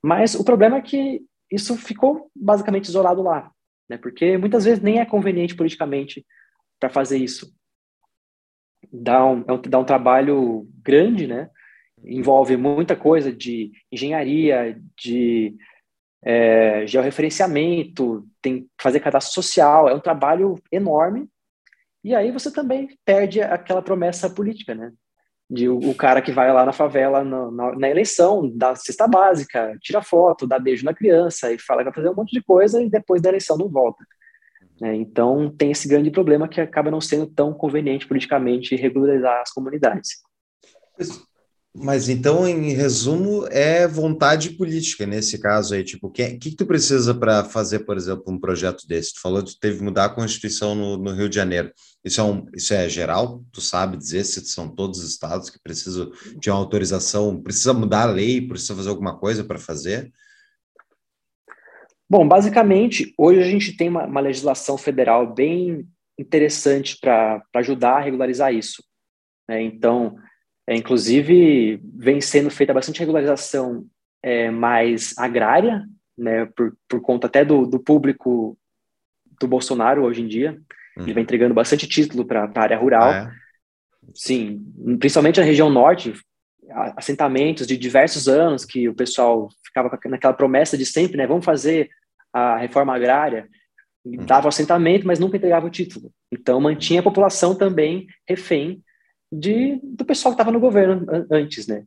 Speaker 3: Mas o problema é que isso ficou basicamente isolado lá, né? porque muitas vezes nem é conveniente politicamente para fazer isso. Dá um, é um, dá um trabalho grande, né? envolve muita coisa de engenharia, de é, georreferenciamento, tem que fazer cadastro social, é um trabalho enorme. E aí você também perde aquela promessa política, né? De o, o cara que vai lá na favela no, na, na, eleição, dá cesta básica, tira foto, dá beijo na criança e fala que vai fazer um monte de coisa e depois da eleição não volta. É, então tem esse grande problema que acaba não sendo tão conveniente politicamente regularizar as comunidades.
Speaker 1: Mas então, em resumo, é vontade política nesse caso aí. Tipo, o que, que, que tu precisa para fazer, por exemplo, um projeto desse? Tu falou que teve que mudar a Constituição no, no, Rio de Janeiro. Isso é, um, isso é geral? Tu sabe dizer se são todos os estados que precisam de uma autorização? Precisa mudar a lei? Precisa fazer alguma coisa para fazer?
Speaker 3: Bom, basicamente, hoje a gente tem uma, uma legislação federal bem interessante para ajudar a regularizar isso. Né? Então, é, inclusive, vem sendo feita bastante regularização é, mais agrária, né, por, por conta até do, do público do Bolsonaro hoje em dia. Uhum. Ele vem entregando bastante título para a área rural. Ah, é? Sim, principalmente na região norte, assentamentos de diversos anos que o pessoal ficava naquela promessa de sempre, né, vamos fazer a reforma agrária, uhum. dava o assentamento, mas nunca entregava o título. Então mantinha a população também refém de, do pessoal que estava no governo antes, né?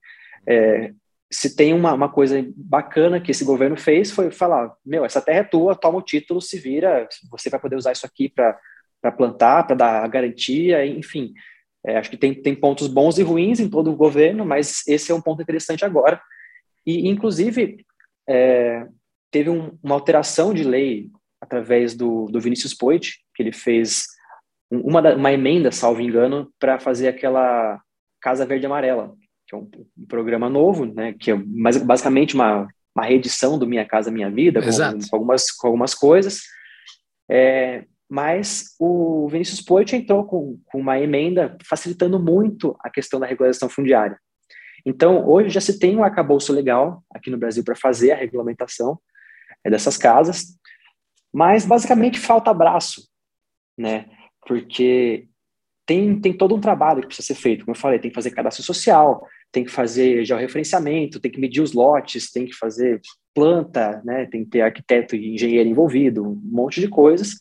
Speaker 3: É, se tem uma, uma coisa bacana que esse governo fez foi falar, meu, essa terra é tua, toma o título, se vira, você vai poder usar isso aqui para plantar, para dar a garantia, enfim. É, acho que tem, tem pontos bons e ruins em todo o governo, mas esse é um ponto interessante agora. E, inclusive, é, teve um, uma alteração de lei através do, do Vinícius Poit, que ele fez uma, uma emenda, salvo engano, para fazer aquela Casa Verde Amarela, que é um, um, programa novo, né, que é mais, basicamente uma, uma reedição do Minha Casa Minha Vida, com, com algumas, com algumas coisas. É, mas o Vinícius Poit entrou com, com uma emenda facilitando muito a questão da regularização fundiária. Então, hoje já se tem um arcabouço legal aqui no Brasil para fazer a regulamentação é, dessas casas, mas basicamente falta abraço, né? porque tem, tem todo um trabalho que precisa ser feito, como eu falei, tem que fazer cadastro social, tem que fazer georreferenciamento, tem que medir os lotes, tem que fazer planta, né, tem que ter arquiteto e engenheiro envolvido, um monte de coisas.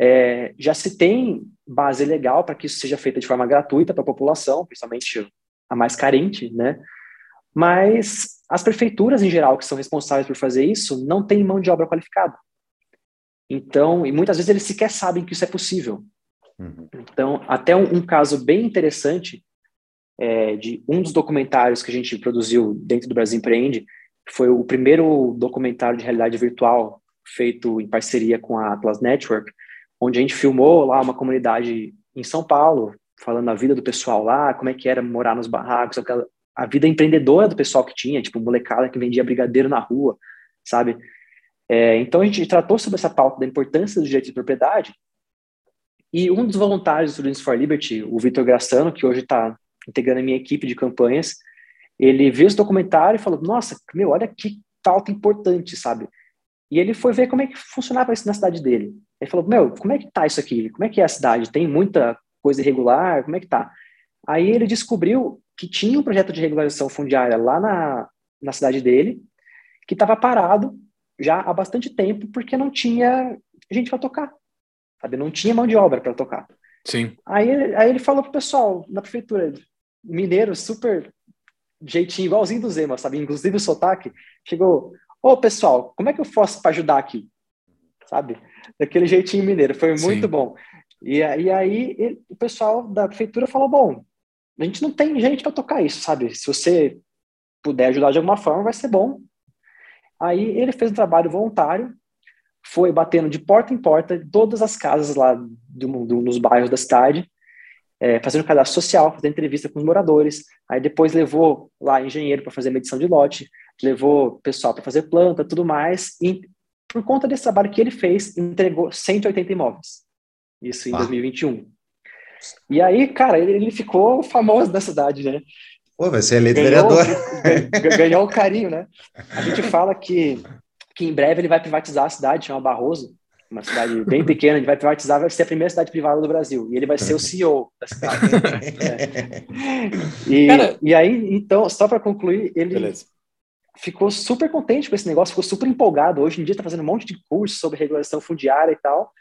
Speaker 3: É, já se tem base legal para que isso seja feito de forma gratuita para a população, principalmente a mais carente, né? Mas as prefeituras, em geral, que são responsáveis por fazer isso, não têm mão de obra qualificada. Então, e muitas vezes eles sequer sabem que isso é possível. Uhum. Então, até um, um, caso bem interessante é, de um dos documentários que a gente produziu dentro do Brasil Empreende foi o primeiro documentário de realidade virtual feito em parceria com a Atlas Network, onde a gente filmou lá uma comunidade em São Paulo, falando a vida do pessoal lá, como é que era morar nos barracos, aquela, a vida empreendedora do pessoal que tinha, tipo, molecada que vendia brigadeiro na rua, sabe? É, então a gente tratou sobre essa pauta da importância do direito de propriedade e um dos voluntários do Students for Liberty, o Vitor Graçano, que hoje está integrando a minha equipe de campanhas, ele viu esse documentário e falou: Nossa, meu, olha que pauta importante, sabe? E ele foi ver como é que funcionava isso na cidade dele. Ele falou: Meu, como é que tá isso aqui? Como é que é a cidade? Tem muita coisa irregular? Como é que tá? Aí ele descobriu que tinha um projeto de regularização fundiária lá na, na cidade dele, que estava parado já há bastante tempo, porque não tinha gente para tocar sabe? Não tinha mão de obra para tocar.
Speaker 2: Sim.
Speaker 3: Aí, aí ele falou pro pessoal na prefeitura, mineiro, super jeitinho, igualzinho do Zema, sabe? Inclusive o sotaque, chegou, ô pessoal, como é que eu faço para ajudar aqui? Sabe? Daquele jeitinho mineiro, foi muito Sim. bom. E, e aí ele, o pessoal da prefeitura falou, bom, a gente não tem gente para tocar isso, sabe? Se você puder ajudar de alguma forma, vai ser bom. Aí ele fez um trabalho voluntário, foi batendo de porta em porta todas as casas lá do, do, nos bairros da cidade, é, fazendo cadastro social, fazendo entrevista com os moradores. Aí depois levou lá engenheiro para fazer medição de lote, levou pessoal para fazer planta, tudo mais. E por conta desse trabalho que ele fez, entregou 180 imóveis. Isso em ah. 2021. E aí, cara, ele, ele ficou famoso na cidade, né?
Speaker 1: Pô, vai ser eleito ganhou,
Speaker 3: vereador. (laughs) Ganhou o carinho, né? (laughs) A gente fala que que em breve ele vai privatizar a cidade, chama Barroso, uma cidade bem pequena, ele vai privatizar, vai ser a primeira cidade privada do Brasil, e ele vai ser o CEO da cidade. (laughs) é. e, Cara, e aí, então, só para concluir, ele, ficou super contente com esse negócio, ficou super empolgado. Hoje em dia está fazendo um monte de curso sobre regulação fundiária e tal.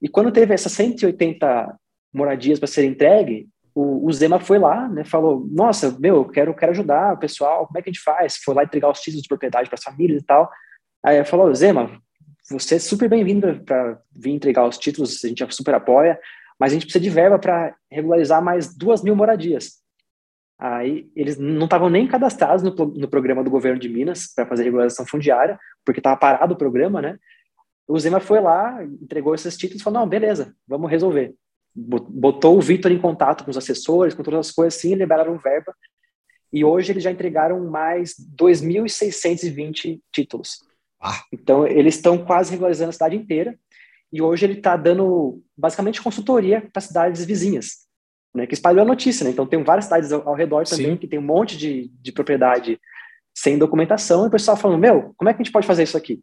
Speaker 3: E quando teve essas 180 moradias para ser entregue, o, o, Zema foi lá, né, falou, nossa, meu, eu quero, quero ajudar o pessoal, como é que a gente faz? Foi lá entregar os títulos de propriedade para as famílias e tal. Aí falou, Zema, você é super bem-vindo para vir entregar os títulos, a gente super apoia, mas a gente precisa de verba para regularizar mais duas mil moradias. Aí eles não estavam nem cadastrados no, no programa do governo de Minas para fazer regularização fundiária, porque estava parado o programa, né? O Zema foi lá, entregou esses títulos e falou: não, beleza, vamos resolver. Botou o Vitor em contato com os assessores, com todas as coisas assim, liberaram verba. E hoje eles já entregaram mais 2.620 títulos. Ah. Então, eles estão quase regularizando a cidade inteira. E hoje ele está dando basicamente consultoria para cidades vizinhas, né, que espalhou a notícia. Né? Então, tem várias cidades ao, ao redor também Sim. que tem um monte de, de propriedade sem documentação. E o pessoal falando: Meu, como é que a gente pode fazer isso aqui?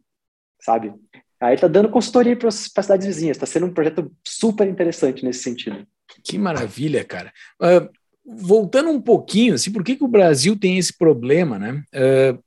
Speaker 3: Sabe? Aí está dando consultoria para as cidades vizinhas. Está sendo um projeto super interessante nesse sentido.
Speaker 2: Que maravilha, cara. Uh, voltando um pouquinho, assim, por que, que o Brasil tem esse problema, né? Uh,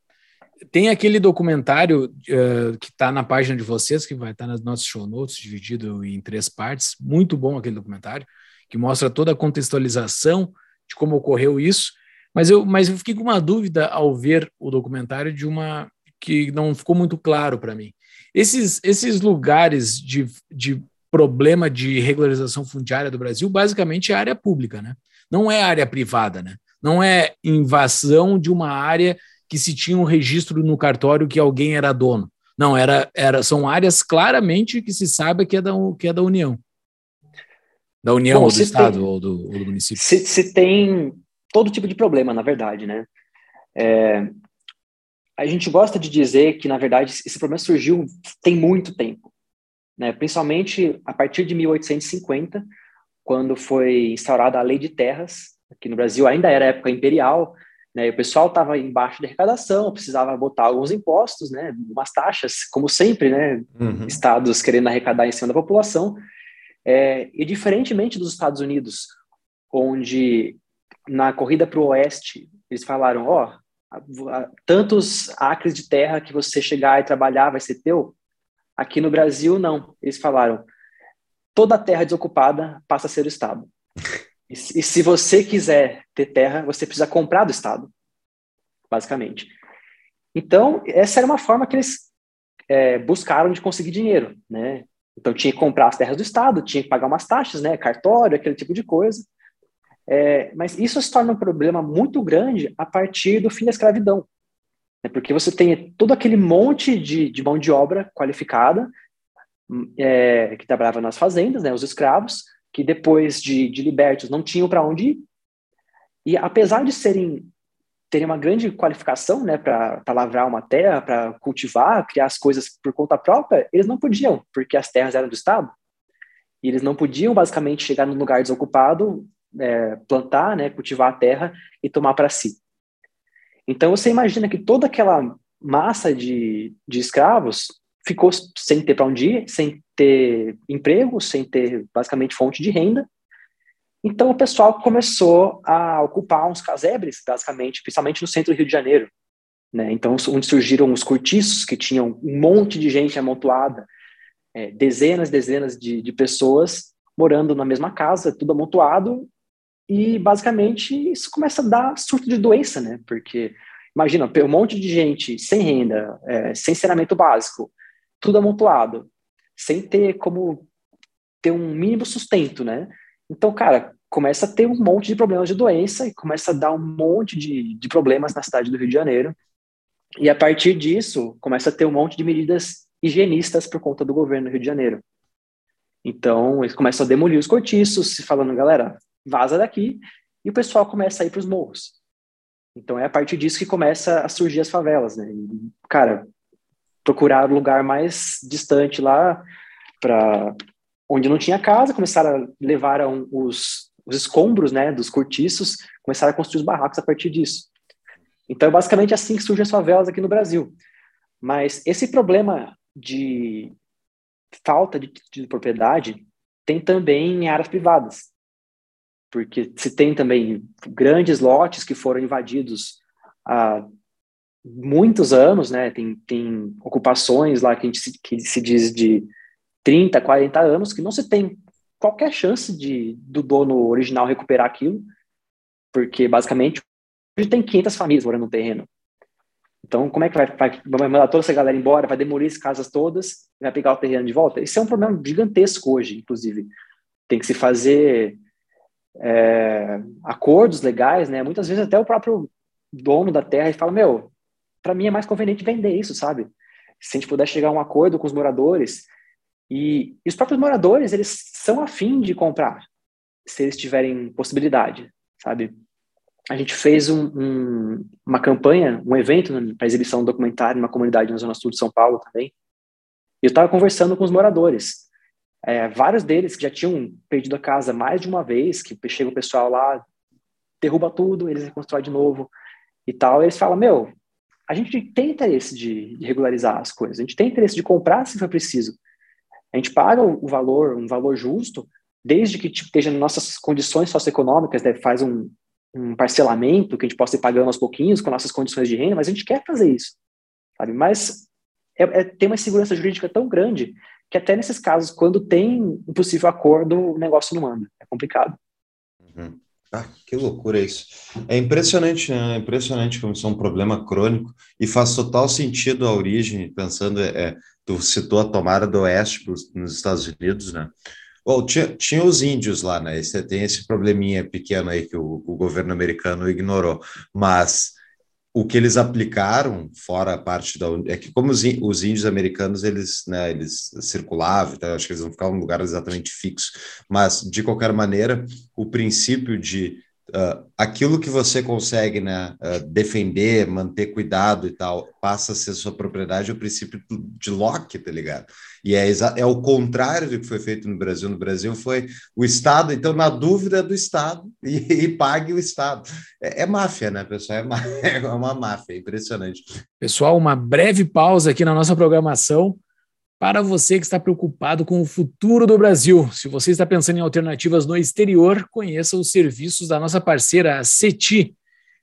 Speaker 2: tem aquele documentário uh, que está na página de vocês, que vai estar tá nas nossas show notes, dividido em três partes. Muito bom aquele documentário, que mostra toda a contextualização de como ocorreu isso. Mas eu, mas eu fiquei com uma dúvida ao ver o documentário de uma que não ficou muito claro para mim. Esses, esses lugares de, de problema de regularização fundiária do Brasil, basicamente é área pública, né? Não é área privada, né? Não é invasão de uma área que se tinha um registro no cartório que alguém era dono. Não, era, era, são áreas claramente que se sabe que é da, que é da União. Da União Bom, ou do Estado tem, ou, do, ou, do, município.
Speaker 3: Se, se, tem todo tipo de problema, na verdade, né? É, a gente gosta de dizer que, na verdade, esse problema surgiu tem muito tempo. Né? Principalmente a partir de 1850, quando foi instaurada a Lei de Terras, aqui no Brasil ainda era época imperial, né? O pessoal estava embaixo da arrecadação, precisava botar alguns impostos, né? umas taxas, como sempre, né? Uhum. estados querendo arrecadar em cima da população. É, e diferentemente dos Estados Unidos, onde na corrida para o oeste eles falaram, ó, oh, tantos acres de terra que você chegar e trabalhar vai ser teu. Aqui no Brasil, não. Eles falaram, toda a terra desocupada passa a ser o Estado. (laughs) E, e se você quiser ter terra, você precisa comprar do Estado, basicamente. Então, essa era uma forma que eles é, buscaram de conseguir dinheiro, né? Então, tinha que comprar as terras do Estado, tinha que pagar umas taxas, né? Cartório, aquele tipo de coisa. É, mas isso se torna um problema muito grande a partir do fim da escravidão. Né? Porque você tem todo aquele monte de, de mão de obra qualificada é, que trabalhava nas fazendas, né? Os escravos, que depois de, de libertos não tinham para onde ir. E apesar de serem terem uma grande qualificação, né, para lavrar uma terra, para cultivar, criar as coisas por conta própria, eles não podiam, porque as terras eram do Estado. E eles não podiam basicamente chegar num lugar desocupado, é, plantar, né, cultivar a terra e tomar para si. Então você imagina que toda aquela massa de, de escravos ficou sem ter para onde ir, sem ter emprego, sem ter basicamente fonte de renda. Então o pessoal começou a ocupar uns casebres, basicamente, principalmente no centro do Rio de Janeiro. Né? Então, onde surgiram os cortiços, que tinham um monte de gente amontoada, é, dezenas, dezenas de, de pessoas morando na mesma casa, tudo amontoado, e basicamente isso começa a dar surto de doença, né? Porque imagina, um monte de gente sem renda, é, sem saneamento básico, tudo amontoado, sem ter como ter um mínimo sustento, né? Então, cara, começa a ter um monte de problemas de doença e começa a dar um monte de, de problemas na cidade do Rio de Janeiro. E a partir disso, começa a ter um monte de medidas higienistas por conta do governo do Rio de Janeiro. Então, eles começam a demolir os cortiços, falando, galera, vaza daqui, e o pessoal começa a ir para os morros. Então, é a partir disso que começa a surgir as favelas, né? E, cara, procurar lugar mais distante lá, para onde não tinha casa, começaram a levar os, os escombros né, dos cortiços, começaram a construir os barracos a partir disso. Então, é basicamente assim que surgem as favelas aqui no Brasil. Mas esse problema de falta de, de propriedade tem também em áreas privadas. Porque se tem também grandes lotes que foram invadidos há muitos anos, né? Tem, tem ocupações lá que, a gente se, que se diz de 30, 40 anos, que não se tem qualquer chance de do dono original recuperar aquilo, porque basicamente hoje tem 500 famílias morando no terreno. Então, como é que vai, vai, mandar toda essa galera embora, vai demolir as casas todas, vai pegar o terreno de volta? Isso é um problema gigantesco hoje, inclusive. Tem que se fazer é, acordos legais, né? Muitas vezes até o próprio dono da terra fala, meu, para mim é mais conveniente vender isso, sabe? Se a gente puder chegar a um acordo com os moradores, e, e os próprios moradores, eles são afim de comprar, se eles tiverem possibilidade, sabe? A gente fez um, um, uma campanha, um evento para exibição do documentário numa comunidade na Zona Sul de São Paulo também. E eu estava conversando com os moradores. É, vários deles que já tinham perdido a casa mais de uma vez, que chega o pessoal lá, derruba tudo, eles reconstroem de novo e tal. E eles falam: Meu, a gente tem interesse de regularizar as coisas, a gente tem interesse de comprar se for preciso. A gente paga o valor, um valor justo, desde que tipo, esteja nas nossas condições socioeconômicas, né, faz um, um parcelamento que a gente possa ir pagando aos pouquinhos com nossas condições de renda, mas a gente quer fazer isso, sabe? Mas é, é, tem uma segurança jurídica tão grande que até nesses casos, quando tem um possível acordo, o negócio não anda. É complicado.
Speaker 1: Uhum. Ah, que loucura isso. É impressionante, né? É impressionante como isso é um problema crônico e faz total sentido a origem, pensando, é, é tu citou a tomada do oeste nos Estados Unidos, né? Bom, tinha, tinha os índios lá, né? Esse, tem esse probleminha pequeno aí que o, o governo americano ignorou, mas o que eles aplicaram, fora a parte da. É que, como os, os índios americanos, eles, né, eles circulavam, então, acho que eles não ficavam em lugar exatamente fixo, mas, de qualquer maneira, o princípio de uh, aquilo que você consegue né, uh, defender, manter cuidado e tal, passa a ser sua propriedade, é o princípio de Locke, tá ligado? E é, é o contrário do que foi feito no Brasil. No Brasil foi o Estado, então, na dúvida do Estado, (laughs) e, e pague o Estado. É, é, máfia, né, pessoal? É, (laughs) é uma máfia, é impressionante.
Speaker 2: Pessoal, uma breve pausa aqui na nossa programação para você que está preocupado com o futuro do Brasil. Se você está pensando em alternativas no exterior, conheça os serviços da nossa parceira, a CETI.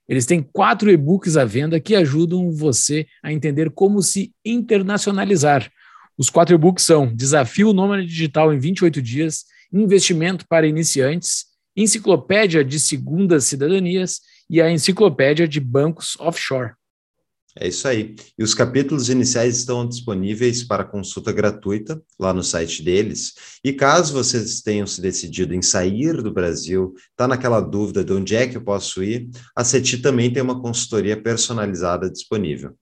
Speaker 2: Eles têm quatro e-books à venda que ajudam você a entender como se internacionalizar. Os quatro e-books são Desafio Nômade Digital em 28 Dias, Investimento para Iniciantes, Enciclopédia de Segundas Cidadanias e a Enciclopédia de Bancos Offshore.
Speaker 1: É isso aí. E os capítulos iniciais estão disponíveis para consulta gratuita lá no site deles. E caso vocês tenham se decidido em sair do Brasil, está naquela dúvida de onde é que eu posso ir, a CETI também tem uma consultoria personalizada disponível.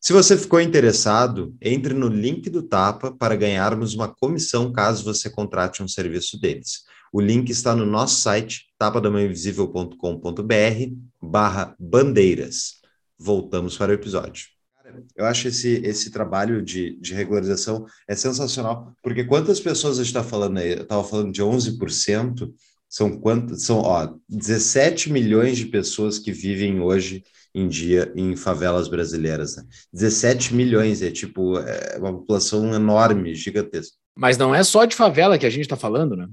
Speaker 1: Se você ficou interessado, entre no link do Tapa para ganharmos uma comissão caso você contrate um serviço deles. O link está no nosso site, tapadamainvisível.com.br barra bandeiras voltamos para o episódio. Eu acho esse, esse trabalho de, de regularização é sensacional, porque quantas pessoas a gente está falando aí? Eu estava falando de 11%, são quantas? São ó, 17 milhões de pessoas que vivem hoje em dia em favelas brasileiras. Né? 17 milhões, é tipo é uma população enorme, gigantesca.
Speaker 2: Mas não é só de favela que a gente está falando, né?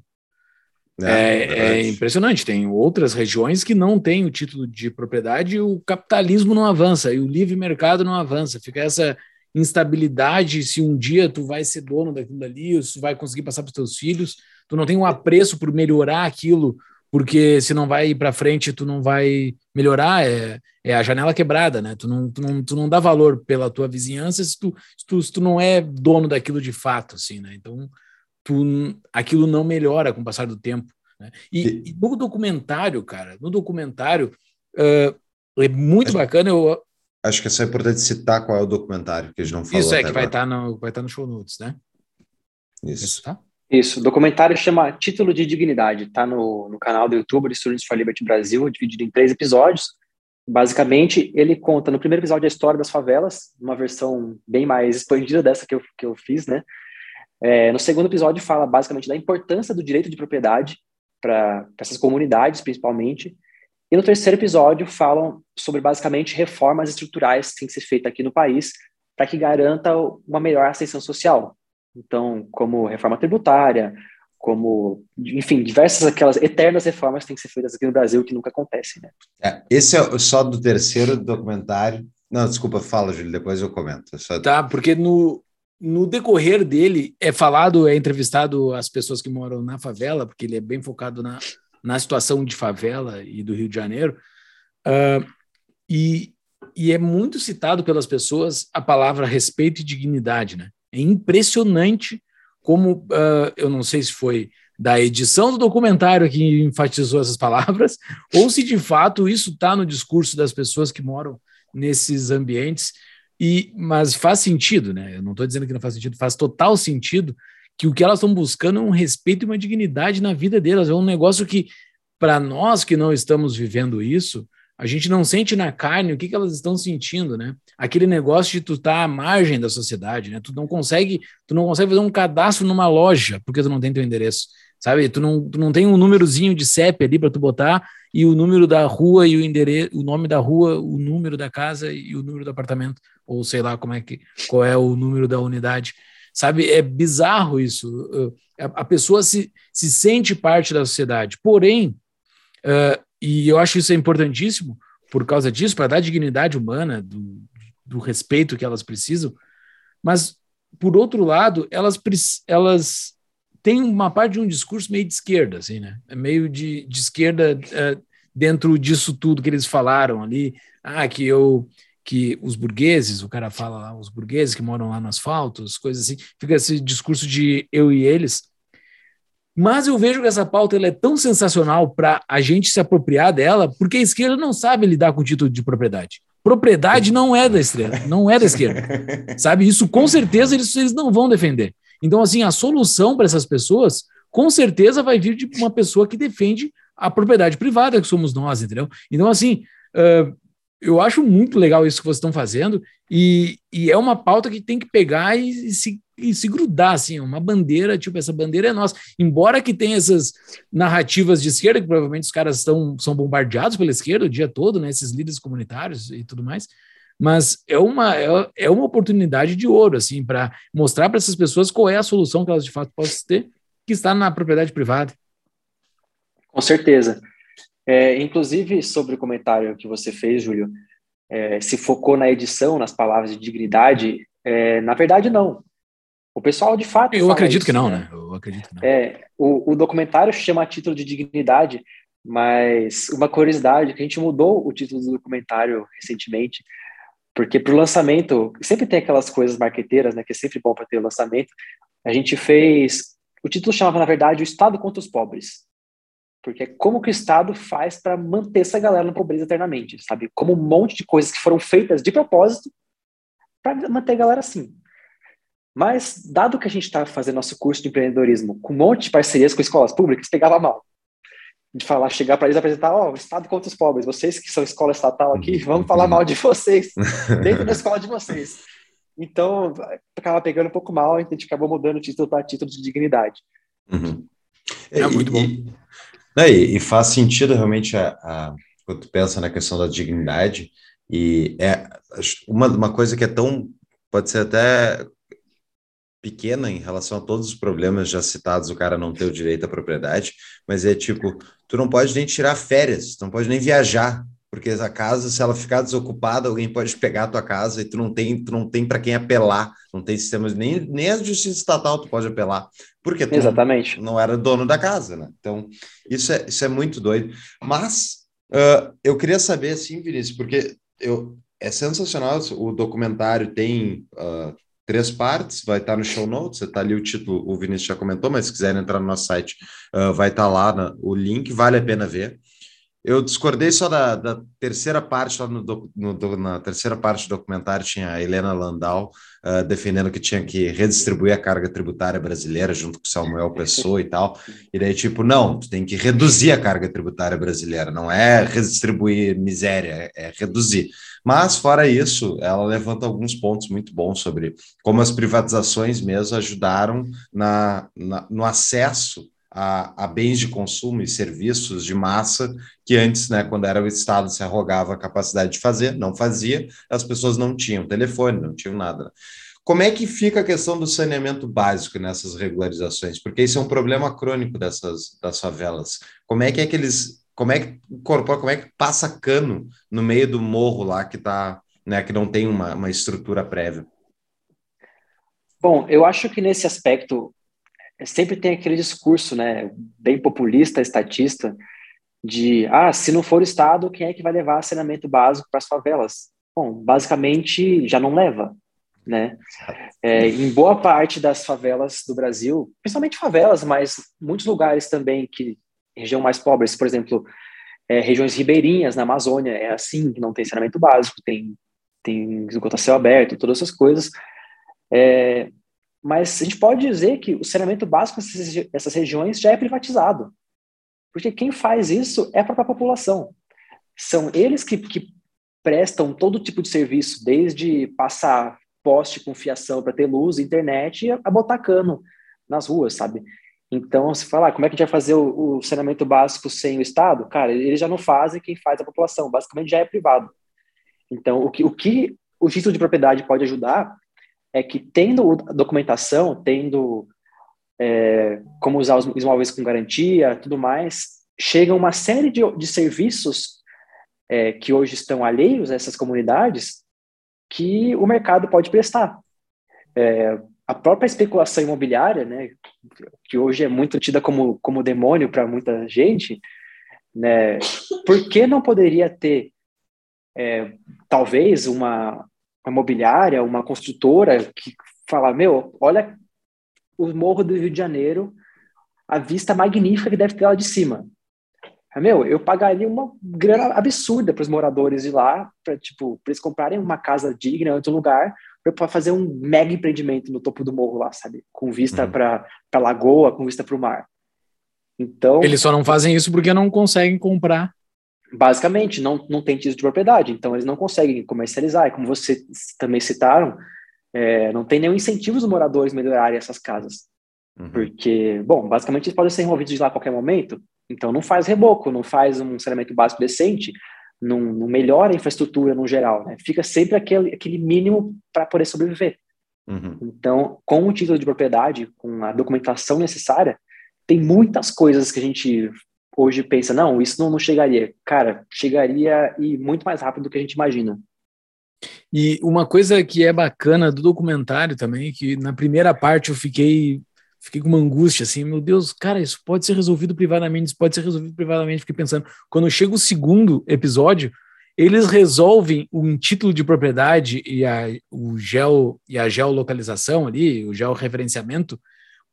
Speaker 2: É, é, é, impressionante. Tem outras regiões que não têm o título de propriedade e o capitalismo não avança, e o livre mercado não avança. Fica essa instabilidade se um dia tu vai ser dono daquilo dali, ou se vai conseguir passar para os teus filhos. Tu não tem um apreço por melhorar aquilo, porque se não vai ir para frente, tu não vai melhorar. É, é a janela quebrada, né? Tu não, tu, não, tu não dá valor pela tua vizinhança se tu, se tu, se tu não é dono daquilo de fato, assim, né? Então tu, aquilo não melhora com o passar do tempo. Né? E, e, no documentário, cara, no documentário, uh, é muito acho, bacana. Eu,
Speaker 1: acho que é só importante citar qual é o documentário que a gente não falou.
Speaker 2: Isso é, que vai estar, tá no, vai estar tá no show notes, né?
Speaker 3: Isso. Isso, tá? Isso, o documentário chama Título de Dignidade, está no, no canal do YouTube de Students for Liberty Brasil, dividido em três episódios. Basicamente, ele conta no primeiro episódio a história das favelas, uma versão bem mais expandida dessa que eu, que eu fiz, né? É, no segundo episódio fala basicamente da importância do direito de propriedade para essas comunidades, principalmente. E no terceiro episódio falam sobre basicamente reformas estruturais que têm que ser feitas aqui no país para que garanta uma melhor ascensão social. Então, como reforma tributária, como, enfim, diversas aquelas eternas reformas que têm que ser feitas aqui no Brasil que nunca acontecem, né?
Speaker 1: É, esse é só do terceiro documentário. Não, desculpa, fala, Júlio, depois eu comento.
Speaker 2: Só... Tá, porque no, no decorrer dele é falado, é entrevistado as pessoas que moram na favela, porque ele é bem focado na, na situação de favela e do Rio de Janeiro. Uh, e, e é muito citado pelas pessoas a palavra respeito e dignidade, né? É impressionante como, uh, eu não sei se foi da edição do documentário que enfatizou essas palavras, (laughs) ou se de fato isso está no discurso das pessoas que moram nesses ambientes. E, mas faz sentido, né? Eu não estou dizendo que não faz sentido, faz total sentido que o que elas estão buscando é um respeito e uma dignidade na vida delas. É um negócio que, para nós que não estamos vivendo isso, a gente não sente na carne o que, que elas estão sentindo, né? Aquele negócio de tu estar tá à margem da sociedade, né? Tu não consegue, tu não consegue fazer um cadastro numa loja porque tu não tem teu endereço, sabe? Tu não, tu não tem um númerozinho de CEP ali para tu botar e o número da rua e o endereço, o nome da rua, o número da casa e o número do apartamento ou sei lá como é que qual é o número da unidade, sabe? É bizarro isso. A pessoa se, se sente parte da sociedade, porém uh, e eu acho isso é importantíssimo por causa disso, para dar dignidade humana, do, do respeito que elas precisam. Mas, por outro lado, elas, elas têm uma parte de um discurso meio de esquerda, assim, né? É meio de, de esquerda é, dentro disso tudo que eles falaram ali. Ah, que eu que os burgueses, o cara fala lá, os burgueses que moram lá no asfalto, as coisas assim, fica esse discurso de eu e eles. Mas eu vejo que essa pauta é tão sensacional para a gente se apropriar dela, porque a esquerda não sabe lidar com o título de propriedade. Propriedade não é da esquerda, não é da esquerda. (laughs) Sabe? Isso com certeza eles, eles não vão defender. Então, assim, a solução para essas pessoas, com certeza, vai vir de uma pessoa que defende a propriedade privada, que somos nós, entendeu? Então, assim, uh, eu acho muito legal isso que vocês estão fazendo, e, e é uma pauta que tem que pegar e, e se e se grudar, assim, uma bandeira, tipo, essa bandeira é nossa. Embora que tenha essas narrativas de esquerda, que provavelmente os caras são bombardeados pela esquerda o dia todo, né, esses líderes comunitários e tudo mais, mas é uma, é, é uma oportunidade de ouro, assim, para mostrar para essas pessoas qual é a solução que elas de fato possam ter, que está na propriedade privada.
Speaker 3: Com certeza. É, inclusive, sobre o comentário que você fez, Júlio, é, se focou na edição, nas palavras de dignidade, é, na verdade, não. O pessoal, de fato.
Speaker 2: Eu acredito isso, que não, né? né? Eu acredito que não.
Speaker 3: É, o, o documentário chama Título de Dignidade, mas uma curiosidade que a gente mudou o título do documentário recentemente, porque para o lançamento, sempre tem aquelas coisas marqueteiras, né? Que é sempre bom para ter o lançamento. A gente fez. O título chamava, na verdade, O Estado contra os Pobres. Porque é como que o Estado faz para manter essa galera na pobreza eternamente, sabe? Como um monte de coisas que foram feitas de propósito para manter a galera assim. Mas, dado que a gente está fazendo nosso curso de empreendedorismo com um monte de parcerias com escolas públicas, pegava mal. De falar, chegar para eles apresentar, ó, oh, o Estado contra os pobres, vocês que são escola estatal aqui, uhum. vamos falar mal de vocês, (laughs) dentro da escola de vocês. Então, acaba pegando um pouco mal, então a gente acabou mudando o título para título de dignidade.
Speaker 1: Uhum. É, é, muito bom. E, e, faz sentido realmente a, a, quando tu pensa na questão da dignidade, e é uma, uma coisa que é tão, pode ser até pequena em relação a todos os problemas já citados, o cara não ter o direito à propriedade, mas é tipo, tu não pode nem tirar férias, tu não pode nem viajar, porque a casa, se ela ficar desocupada, alguém pode pegar a tua casa e tu não tem, tu não tem para quem apelar, não tem sistemas, nem, nem a justiça estatal tu pode apelar, porque tu
Speaker 3: Exatamente.
Speaker 1: Não, não era dono da casa, né? Então, isso é, isso é muito doido. Mas uh, eu queria saber, assim, Vinícius, porque eu, é sensacional, o documentário tem uh, três partes, vai estar no show notes, está ali o título, o Vinícius já comentou, mas se quiserem entrar no nosso site, uh, vai estar lá na, o link, vale a pena ver. Eu discordei só da, da terceira parte, lá no, no, na terceira parte do documentário tinha a Helena Landau uh, defendendo que tinha que redistribuir a carga tributária brasileira junto com Samuel Pessoa e tal. E daí, tipo, não, tu tem que reduzir a carga tributária brasileira, não é redistribuir miséria, é reduzir. Mas, fora isso, ela levanta alguns pontos muito bons sobre como as privatizações mesmo ajudaram na, na no acesso a, a, bens de consumo e serviços de massa que antes, né, quando era o Estado se arrogava a capacidade de fazer, não fazia, as pessoas não tinham telefone, não tinham nada. Como é que fica a questão do saneamento básico nessas regularizações? Porque isso é um problema crônico dessas das favelas. Como é que é que eles como é que incorpora, como é que passa cano no meio do morro lá que está né, que não tem uma, uma estrutura prévia?
Speaker 3: Bom, eu acho que nesse aspecto sempre tem aquele discurso, né, bem populista, estatista, de ah, se não for o Estado, quem é que vai levar saneamento básico para as favelas? Bom, basicamente já não leva, né? É, em boa parte das favelas do Brasil, principalmente favelas, mas muitos lugares também que região mais pobres, por exemplo, é, regiões ribeirinhas na Amazônia, é assim, não tem saneamento básico, tem tem esgoto a céu aberto, todas essas coisas. É, mas a gente pode dizer que o saneamento básico nessas regiões já é privatizado, porque quem faz isso é a própria população. São eles que, que prestam todo tipo de serviço, desde passar poste com fiação para ter luz, internet, a botar cano nas ruas, sabe? Então, se falar, ah, como é que a gente vai fazer o, o, saneamento básico sem o Estado? Cara, eles já não fazem, quem faz a população, basicamente já é privado. Então, o que o, que o título de propriedade pode ajudar é que, tendo documentação, tendo é, como usar os imóveis com garantia, tudo mais, chega uma série de, de serviços é, que hoje estão alheios a essas comunidades que o mercado pode prestar. É, a própria especulação imobiliária, né, que hoje é muito tida como, como demônio para muita gente, né, por que não poderia ter, é, talvez, uma, uma imobiliária, uma construtora que fala, meu, olha o morro do Rio de Janeiro, a vista magnífica que deve ter lá de cima. Meu, eu pagaria uma grana absurda para os moradores de lá, para tipo, eles comprarem uma casa digna em outro lugar, para fazer um mega empreendimento no topo do morro lá, sabe? Com vista uhum. para a lagoa, com vista para o mar. Então.
Speaker 2: Eles só não fazem isso porque não conseguem comprar.
Speaker 3: Basicamente, não, não tem título de propriedade, então eles não conseguem comercializar. E como vocês também citaram, é, não tem nenhum incentivo dos moradores melhorarem essas casas. Uhum. Porque, bom, basicamente eles podem ser removidos de lá a qualquer momento, então não faz reboco, não faz um saneamento básico decente, não, não melhora a infraestrutura no geral, né? Fica sempre aquele, aquele mínimo para poder sobreviver. Uhum. Então, com o título de propriedade, com a documentação necessária, tem muitas coisas que a gente hoje pensa, não, isso não, não chegaria. Cara, chegaria e muito mais rápido do que a gente imagina.
Speaker 2: E uma coisa que é bacana do documentário também, que na primeira parte eu fiquei fiquei com uma angústia assim, meu Deus, cara, isso pode ser resolvido privadamente, isso pode ser resolvido privadamente. Fiquei pensando, quando chega o segundo episódio, eles resolvem um título de propriedade e a, o geo, e a geolocalização ali, o georreferenciamento,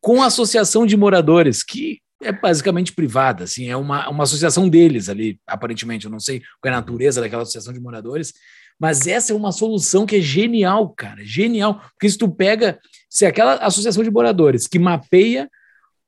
Speaker 2: com a associação de moradores, que é basicamente privada, assim, é uma, uma associação deles ali, aparentemente, eu não sei qual é a natureza daquela associação de moradores, mas essa é uma solução que é genial, cara, genial, porque se tu pega, se aquela associação de moradores que mapeia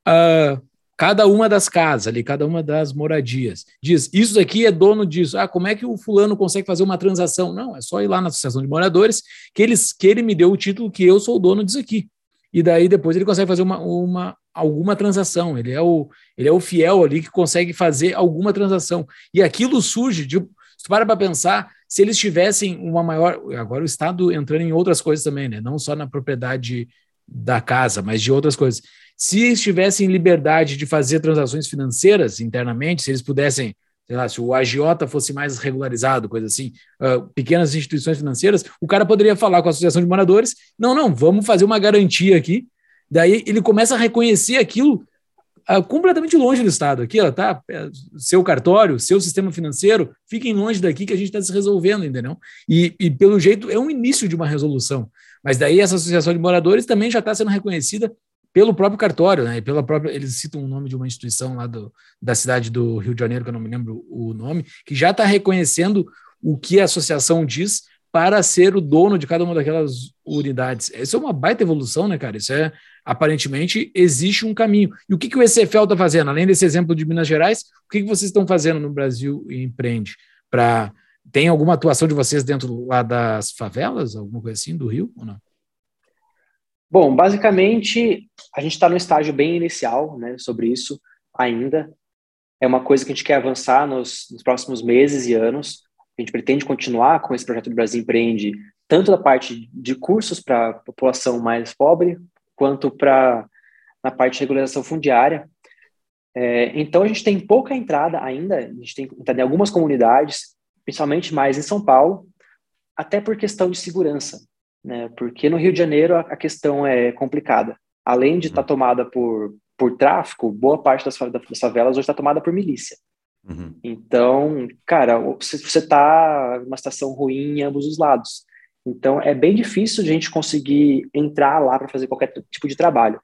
Speaker 2: uh, cada uma das casas ali, cada uma das moradias, diz, isso aqui é dono disso, ah, como é que o fulano consegue fazer uma transação? Não, é só ir lá na associação de moradores, que, eles, que ele me deu o título que eu sou o dono disso aqui. E daí depois ele consegue fazer uma, uma alguma transação, ele é o ele é o fiel ali que consegue fazer alguma transação. E aquilo surge de se tu para para pensar, se eles tivessem uma maior. Agora o Estado entrando em outras coisas também, né? Não só na propriedade da casa, mas de outras coisas. Se eles tivessem liberdade de fazer transações financeiras internamente, se eles pudessem, sei lá, se o agiota fosse mais regularizado, coisa assim, uh, pequenas instituições financeiras, o cara poderia falar com a associação de moradores: não, não, vamos fazer uma garantia aqui. Daí ele começa a reconhecer aquilo uh, completamente longe do Estado. Aqui, ó, tá? É, seu cartório, seu sistema financeiro, fiquem longe daqui que a gente está se resolvendo, entendeu? E, e, pelo jeito, é um início de uma resolução. Mas daí essa associação de moradores também já está sendo reconhecida pelo próprio cartório, né? Pela própria, eles citam o nome de uma instituição lá do, da cidade do Rio de Janeiro, que eu não me lembro o nome, que já está reconhecendo o que a associação diz para ser o dono de cada uma daquelas unidades. Isso é uma baita evolução, né, cara? Isso é aparentemente existe um caminho. E o que, que o ECFL está fazendo? Além desse exemplo de Minas Gerais, o que, que vocês estão fazendo no Brasil e Empreende? Pra... Tem alguma atuação de vocês dentro lá das favelas, alguma coisa assim, do Rio ou não?
Speaker 3: Bom, basicamente, a gente está no estágio bem inicial né, sobre isso ainda. É uma coisa que a gente quer avançar nos, nos próximos meses e anos. A gente pretende continuar com esse projeto do Brasil Empreende, tanto da parte de cursos para a população mais pobre, quanto para na parte de regularização fundiária. É, então, a gente tem pouca entrada ainda, a gente tem entrada em algumas comunidades, principalmente mais em São Paulo, até por questão de segurança, né? Porque no Rio de Janeiro a, questão é complicada. Além de estar tá tomada por, por tráfico, boa parte das, das favelas hoje está tomada por milícia. Uhum. Então, cara, você está numa situação ruim em ambos os lados. Então, é bem difícil a gente conseguir entrar lá para fazer qualquer tipo de trabalho.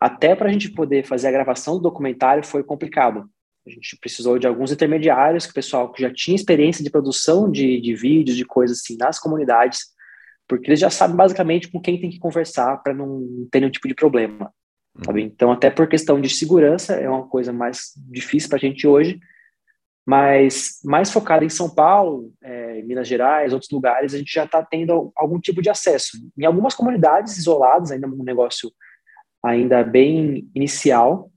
Speaker 3: Até para a gente poder fazer a gravação do documentário foi complicado. A gente precisou de alguns intermediários, que o pessoal que já tinha experiência de produção de, de vídeos, de coisas assim, nas comunidades, porque eles já sabem basicamente com quem tem que conversar para não ter nenhum tipo de problema. Uhum. Então, até por questão de segurança, é uma coisa mais difícil para a gente hoje, mas mais focado em São Paulo, é, Minas Gerais, outros lugares, a gente já está tendo algum tipo de acesso. Em algumas comunidades isoladas, ainda um negócio ainda bem inicial,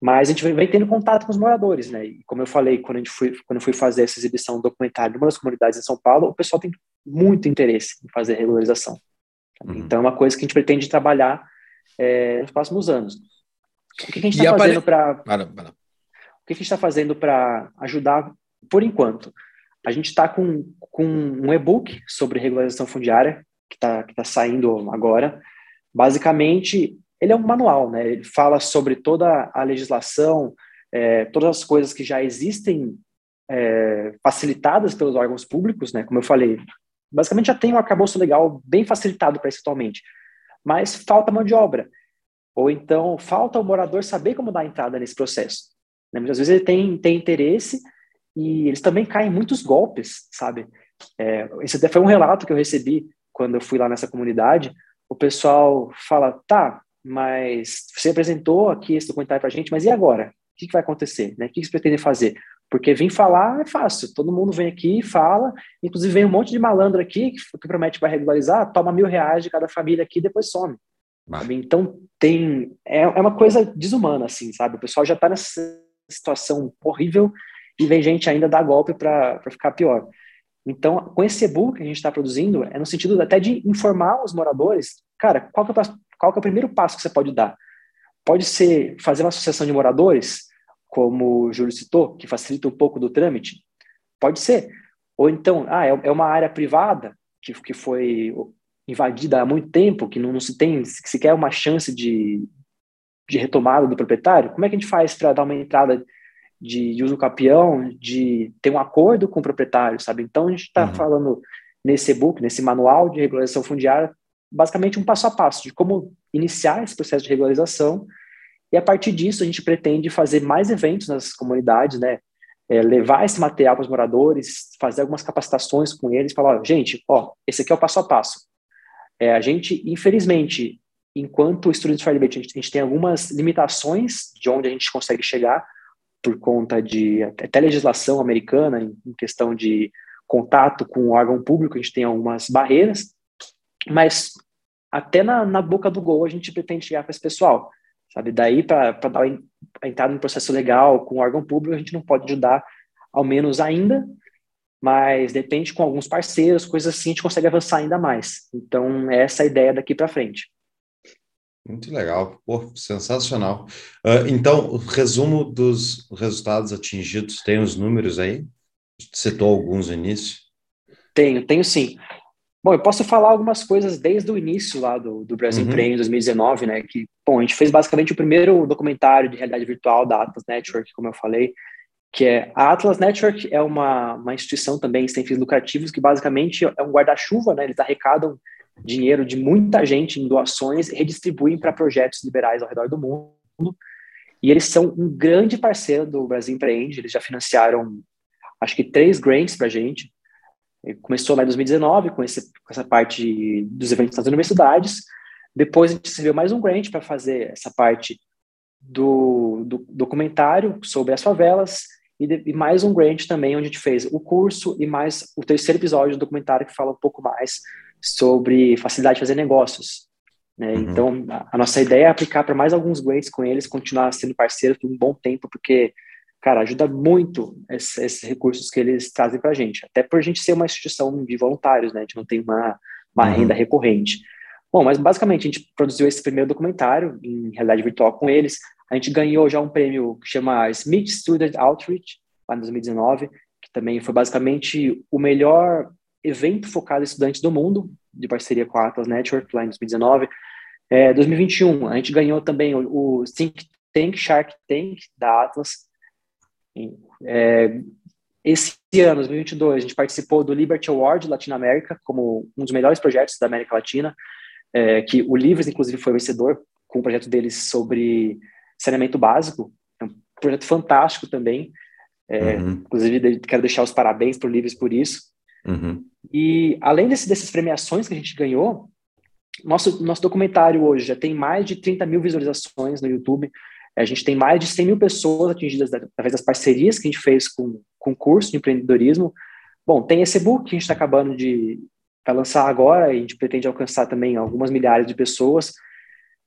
Speaker 3: mas a gente vem tendo contato com os moradores, né? E como eu falei, quando, a gente foi, quando eu fui fazer essa exibição documentária numa das comunidades em São Paulo, o pessoal tem muito interesse em fazer regularização. Uhum. Então é uma coisa que a gente pretende trabalhar é, nos próximos anos. O que, a gente está fazendo para que a gente está fazendo para ajudar, por enquanto? A gente está com, com um e-book sobre regularização fundiária, que está tá saindo agora. Basicamente, ele é um manual, né? Ele fala sobre toda a legislação, é, todas as coisas que já existem é, facilitadas pelos órgãos públicos, né? Como eu falei, basicamente já tem um arcabouço legal bem facilitado para isso atualmente, mas falta mão de obra. Ou então falta o morador saber como dar entrada nesse processo. Né? Muitas vezes ele tem, tem interesse e eles também caem em muitos golpes, sabe? É, esse até foi um relato que eu recebi quando eu fui lá nessa comunidade. O pessoal fala, tá, mas você apresentou aqui esse documentário para a gente, mas e agora? O que, que vai acontecer? Né? O que, que você pretende fazer? Porque vir falar é fácil, todo mundo vem aqui e fala, inclusive vem um monte de malandro aqui que, que promete que vai regularizar, toma mil reais de cada família aqui e depois some. Então tem é, é uma coisa desumana, assim, sabe? O pessoal já está nessa situação horrível e vem gente ainda dar golpe para ficar pior. Então, com esse e-book que a gente está produzindo, é no sentido até de informar os moradores, cara, qual que, é, qual que é o primeiro passo que você pode dar? Pode ser fazer uma associação de moradores, como o Júlio citou, que facilita um pouco do trâmite? Pode ser. Ou então, ah, é, é uma área privada que, que foi invadida há muito tempo, que não, não se tem sequer uma chance de, de retomada do proprietário, como é que a gente faz para dar uma entrada de, de, uso capião, de ter um acordo com o proprietário, sabe? Então, a gente está uhum. falando nesse e-book, nesse manual de regularização fundiária, basicamente um passo a passo de como iniciar esse processo de regularização e a partir disso a gente pretende fazer mais eventos nas comunidades, né? É, levar esse material para os moradores, fazer algumas capacitações com eles, falar, ó, gente, ó, esse aqui é o passo a passo. É, a gente, infelizmente, enquanto Students for Debate, a gente, a gente tem algumas limitações de onde a gente consegue chegar por conta de até legislação americana, em, questão de contato com o órgão público, a gente tem algumas barreiras, mas até na, na boca do gol a gente pretende chegar para esse pessoal, sabe? Daí para dar a entrada no processo legal com o órgão público, a gente não pode ajudar, ao menos ainda, mas depende com alguns parceiros, coisas assim, a gente consegue avançar ainda mais. Então, é essa a ideia daqui para frente.
Speaker 1: Muito legal, Pô, sensacional. Uh, então, o resumo dos resultados atingidos, tem os números aí? Citou alguns no início?
Speaker 3: Tenho, tenho sim. Bom, eu posso falar algumas coisas desde o início lá do, do Brasil uhum. Empreende 2019, né? Que, bom, a gente fez basicamente o primeiro documentário de realidade virtual da Atlas Network, como eu falei, que é a Atlas Network é uma, uma instituição também sem fins lucrativos que basicamente é um guarda-chuva, né? Eles arrecadam dinheiro de muita gente em doações redistribuem para projetos liberais ao redor do mundo. E eles são um grande parceiro do Brasil Empreende, eles já financiaram, acho que, três grants para a gente. Começou lá em 2019 com, esse, com essa parte dos eventos nas universidades. Depois a gente recebeu mais um grant para fazer essa parte do, do, documentário sobre as favelas e, de, e, mais um grant também onde a gente fez o curso e mais o terceiro episódio do documentário que fala um pouco mais sobre facilidade de fazer negócios. Né? Uhum. Então, a, a, nossa ideia é aplicar para mais alguns grants com eles, continuar sendo parceiro por um bom tempo, porque, cara, ajuda muito esses, esses recursos que eles trazem para a gente. Até por a gente ser uma instituição de voluntários, né? A gente não tem uma, uma uhum. renda recorrente. Bom, mas basicamente a gente produziu esse primeiro documentário em realidade virtual com eles. A gente ganhou já um prêmio que chama Smith Student Outreach, lá em 2019, que também foi basicamente o melhor evento focado em estudantes do mundo, de parceria com a Atlas Network, lá em 2019. É, 2021, a gente ganhou também o, o Think Tank Shark Tank da Atlas. É, esse ano, 2022, a gente participou do Liberty Award Latinoamérica como um dos melhores projetos da América Latina, é, que o Livres, inclusive, foi vencedor com o projeto deles sobre saneamento básico. É um projeto fantástico também. É, uhum. Inclusive, quero deixar os parabéns para o Livres por isso. Uhum. E além desse, dessas premiações que a gente ganhou, nosso, nosso documentário hoje já tem mais de 30 mil visualizações no YouTube. A gente tem mais de 100 mil pessoas atingidas através das parcerias que a gente fez com, o curso de empreendedorismo. Bom, tem esse e-book que a gente está acabando de lançar agora e a gente pretende alcançar também algumas milhares de pessoas.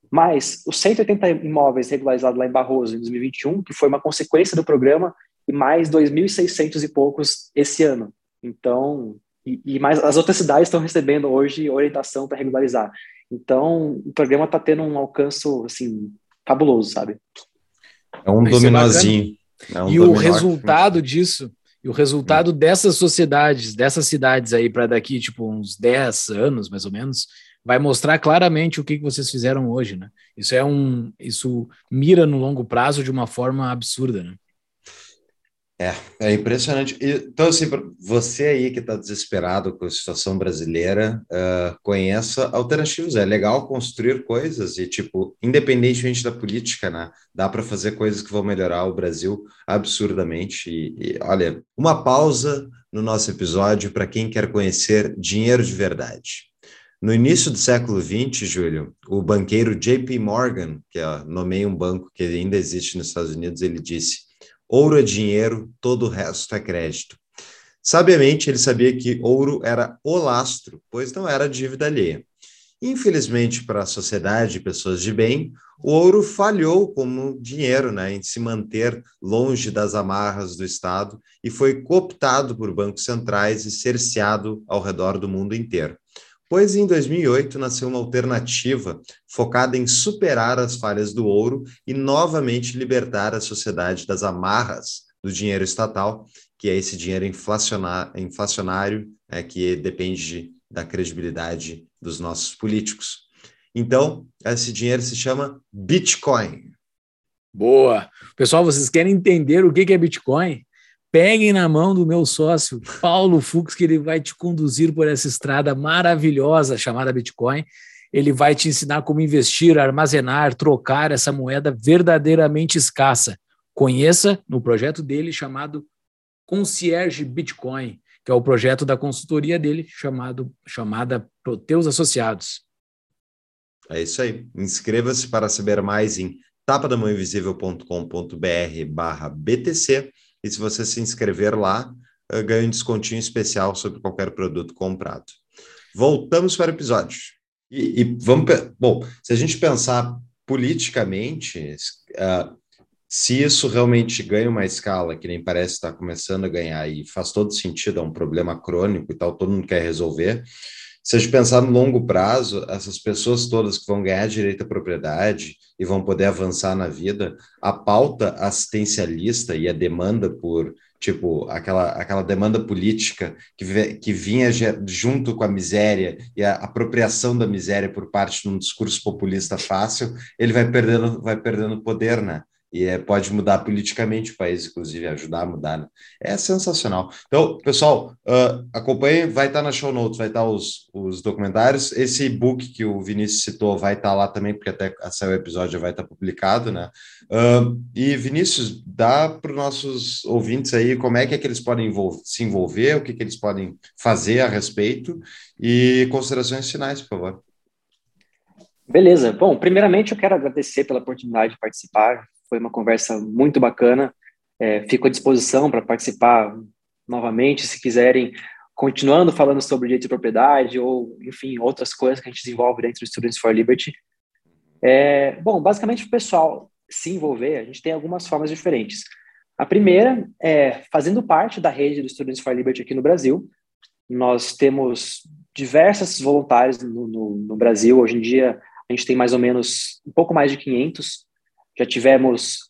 Speaker 3: Mas os 180 imóveis regularizados lá em Barroso em 2021, que foi uma consequência do programa, e mais 2.600 e poucos esse ano. Então, e, e mais as outras cidades estão recebendo hoje orientação para regularizar. Então, o programa está tendo um alcance assim fabuloso, sabe?
Speaker 1: É um dominozinho.
Speaker 2: É um e o resultado disso, e o resultado dessas sociedades, dessas cidades aí para daqui tipo uns 10 anos, mais ou menos, vai mostrar claramente o que, que vocês fizeram hoje, né? Isso é um, isso mira no longo prazo de uma forma absurda, né?
Speaker 1: É, é impressionante. Então, assim, você aí que está desesperado com a situação brasileira, uh, conheça alternativas. É legal construir coisas e, tipo, independentemente da política, né? Dá para fazer coisas que vão melhorar o Brasil absurdamente. E, e olha, uma pausa no nosso episódio para quem quer conhecer dinheiro de verdade. No início do século XX, Júlio, o banqueiro JP Morgan, que é, nomeia um banco que ainda existe nos Estados Unidos, ele disse Ouro é dinheiro, todo o resto é crédito. Sabiamente, ele sabia que ouro era o lastro, pois não era dívida alheia. Infelizmente, para a sociedade e pessoas de bem, o ouro falhou como dinheiro né, em se manter longe das amarras do Estado e foi cooptado por bancos centrais e cerceado ao redor do mundo inteiro pois em 2008 nasceu uma alternativa focada em superar as falhas do ouro e novamente libertar a sociedade das amarras do dinheiro estatal, que é esse dinheiro inflacionário, é, que depende da credibilidade dos nossos políticos. Então, esse dinheiro se chama Bitcoin.
Speaker 2: Boa! Pessoal, vocês querem entender o que é Bitcoin? Peguem na mão do meu sócio, Paulo Fux, que ele vai te conduzir por essa estrada maravilhosa chamada Bitcoin. Ele vai te ensinar como investir, armazenar, trocar essa moeda verdadeiramente escassa. Conheça no projeto dele chamado Concierge Bitcoin, que é o projeto da consultoria dele chamado chamada Proteus Associados.
Speaker 1: É isso aí. Inscreva-se para saber mais em tapadamãoinvisível.com.br/btc e se você se inscrever lá, eh, ganha um descontinho especial sobre qualquer produto comprado. Voltamos para o episódio. E, e vamos. Bom, se a gente pensar politicamente, uh, se isso realmente ganha uma escala, que nem parece estar começando a ganhar, e faz todo sentido, é um problema crônico e tal, todo mundo quer resolver. Se a gente pensar no longo prazo, essas pessoas todas que vão ganhar direito à propriedade e vão poder avançar na vida, a pauta assistencialista e a demanda por, tipo, aquela, aquela demanda política que, que vinha junto com a miséria e a apropriação da miséria por parte de um discurso populista fácil, ele vai perdendo, vai perdendo poder, né? E é, pode mudar politicamente o país, inclusive, ajudar a mudar. Né? É sensacional. Então, pessoal, uh, acompanhe, vai estar na show notes, vai estar os, os documentários. Esse book que o Vinícius citou vai estar lá também, porque até sair o episódio vai estar publicado, né? Uh, e, Vinícius, dá para os nossos ouvintes aí como é que, é que eles podem se envolver, o que, que eles podem fazer a respeito e considerações finais, por favor.
Speaker 3: Beleza. Bom, primeiramente eu quero agradecer pela oportunidade de participar. Foi uma conversa muito bacana. É, fico à disposição para participar novamente, se quiserem, continuando falando sobre direito de propriedade ou, enfim, outras coisas que a gente desenvolve dentro do Students for Liberty. É, bom, basicamente, o pessoal se envolver, a gente tem algumas formas diferentes. A primeira é fazendo parte da rede do Students for Liberty aqui no Brasil. Nós temos diversos voluntários no, no, no Brasil. Hoje em dia, a gente tem mais ou menos um pouco mais de 500 já tivemos,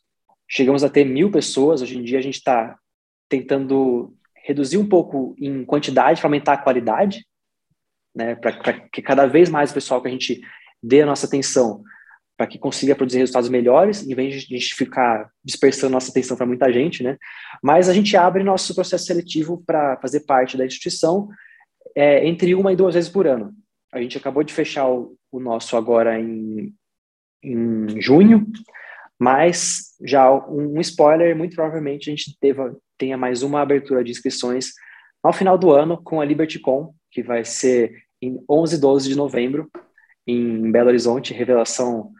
Speaker 3: chegamos a ter mil pessoas, hoje em dia a gente está tentando reduzir um pouco em quantidade para aumentar a qualidade, né, para que cada vez mais o pessoal que a gente dê a nossa atenção para que consiga produzir resultados melhores, em vez de a gente ficar dispersando nossa atenção para muita gente, né? Mas a gente abre nosso processo seletivo para fazer parte da instituição é, entre uma e duas vezes por ano. A gente acabou de fechar o, o nosso agora em, em junho, mas já um, spoiler, muito provavelmente a gente teve, tenha mais uma abertura de inscrições ao final do ano com a LibertyCon, que vai ser em 11 e 12 de novembro, em Belo Horizonte, revelação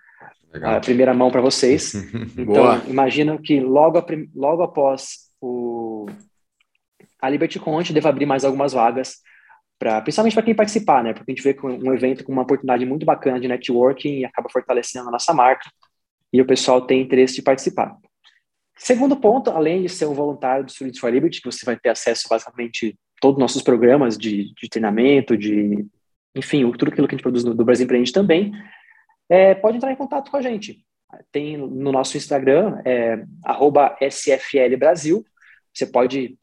Speaker 3: Legal. a primeira mão para vocês. (laughs) então, imagino que logo, logo após o, a LibertyCon, a gente deve abrir mais algumas vagas, pra, principalmente para quem participar, né? Porque a gente vê que um evento com uma oportunidade muito bacana de networking e acaba fortalecendo a nossa marca e o pessoal tem interesse de participar. Segundo ponto, além de ser um voluntário do Students for Liberty, que você vai ter acesso basicamente a todos os nossos programas de, de treinamento, de enfim, tudo aquilo que a gente produz no, do Brasil Empreende também, é, pode entrar em contato com a gente. Tem no nosso Instagram, é, SFLBrasil, você pode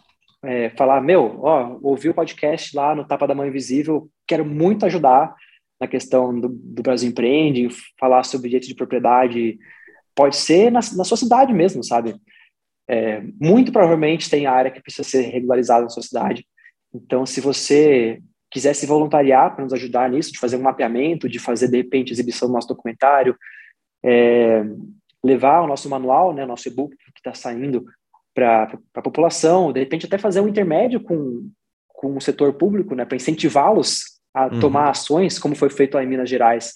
Speaker 3: é, falar, meu, ó, ouvi o podcast lá no Tapa da Mão Invisível, quero muito ajudar na questão do, do Brasil Empreende, falar sobre direito de propriedade, pode ser na, na sua cidade mesmo, sabe? É, muito provavelmente tem área que precisa ser regularizada na sua cidade. Então, se você quiser se voluntariar para nos ajudar nisso, de fazer um mapeamento, de fazer, de repente, exibição do nosso documentário, é, levar o nosso manual, né, nosso e-book que está saindo para a população, de repente até fazer um intermédio com, com o setor público, né, para incentivá-los a uhum. tomar ações, como foi feito lá em Minas Gerais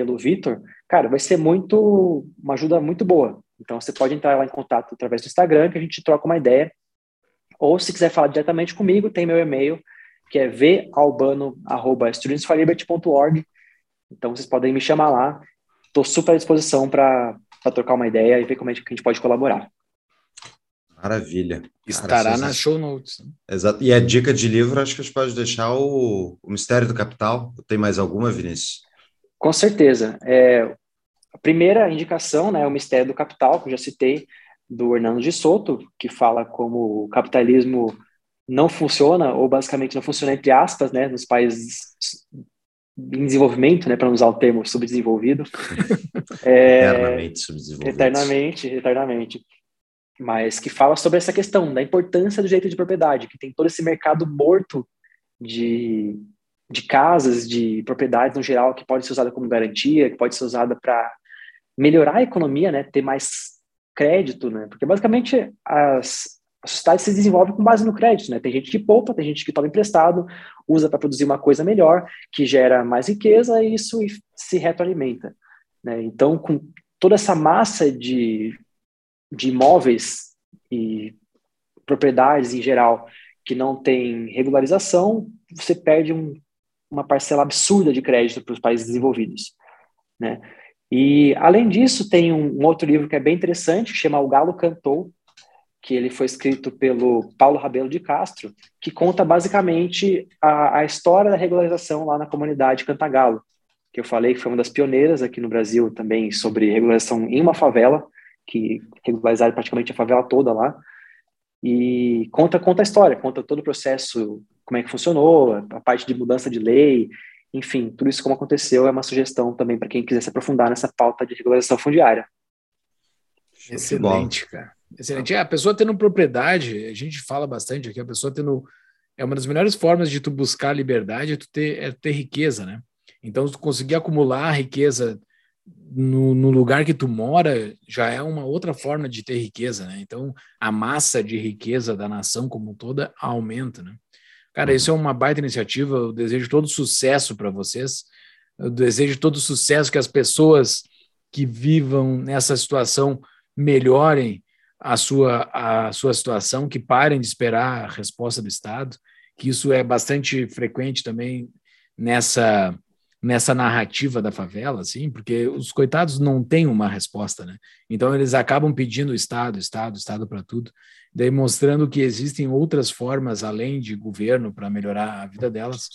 Speaker 3: pelo Vitor, cara, vai ser muito uma ajuda muito boa. Então você pode entrar lá em contato através do Instagram, que a gente troca uma ideia. Ou se quiser falar diretamente comigo, tem meu e-mail, que é valbano@studentsforliberty.org. Então vocês podem me chamar lá. Estou super à disposição para trocar uma ideia e ver como é que a gente pode colaborar.
Speaker 1: Maravilha.
Speaker 2: Estará nas show notes. Né?
Speaker 1: Exato. E a dica de livro, acho que a gente pode deixar o, o Mistério do Capital. Tem mais alguma, Vinícius?
Speaker 3: Com certeza. É, a primeira indicação né, é o Mistério do Capital, que eu já citei, do Hernando de Soto, que fala como o capitalismo não funciona, ou basicamente não funciona entre aspas, né, nos países em desenvolvimento, né, para não usar o termo subdesenvolvido. (laughs)
Speaker 1: é, eternamente subdesenvolvido.
Speaker 3: Eternamente, eternamente. Mas que fala sobre essa questão da importância do direito de propriedade, que tem todo esse mercado morto de, de casas, de propriedades no geral, que pode ser usada como garantia, que pode ser usada para melhorar a economia, né, ter mais crédito, né, porque basicamente as, a sociedade se desenvolve com base no crédito, né? Tem gente que poupa, tem gente que toma emprestado, usa para produzir uma coisa melhor, que gera mais riqueza e isso se retroalimenta. Né? Então, com toda essa massa de, de imóveis e propriedades em geral que não tem regularização, você perde um, uma parcela absurda de crédito para os países desenvolvidos. Né? E, além disso, tem um, um outro livro que é bem interessante, que chama O Galo Cantou, que ele foi escrito pelo Paulo Rabelo de Castro, que conta basicamente a, a história da regularização lá na comunidade Cantagalo, que eu falei que foi uma das pioneiras aqui no Brasil também sobre regularização em uma favela, que regularizaram praticamente a favela toda lá, e conta, conta a história, conta todo o processo, como é que funcionou, a parte de mudança de lei, enfim, tudo isso como aconteceu é uma sugestão também para quem quiser se aprofundar nessa pauta de regularização fundiária.
Speaker 2: Excelente, cara. Excelente. É, a pessoa tendo propriedade, a gente fala bastante aqui, a pessoa tendo. É uma das melhores formas de tu buscar liberdade é tu ter, é ter riqueza, né? Então, tu conseguir acumular riqueza no, no, lugar que tu mora já é uma outra forma de ter riqueza, né? Então, a massa de riqueza da nação como toda aumenta, né? Cara, isso é uma baita iniciativa. Eu desejo todo sucesso para vocês. Eu desejo todo sucesso que as pessoas que vivam nessa situação melhorem a sua, a sua situação, que parem de esperar a resposta do Estado, que isso é bastante frequente também nessa nessa narrativa da favela, assim, porque os coitados não têm uma resposta, né? Então eles acabam pedindo Estado, Estado, Estado para tudo, daí mostrando que existem outras formas além de governo para melhorar a vida delas.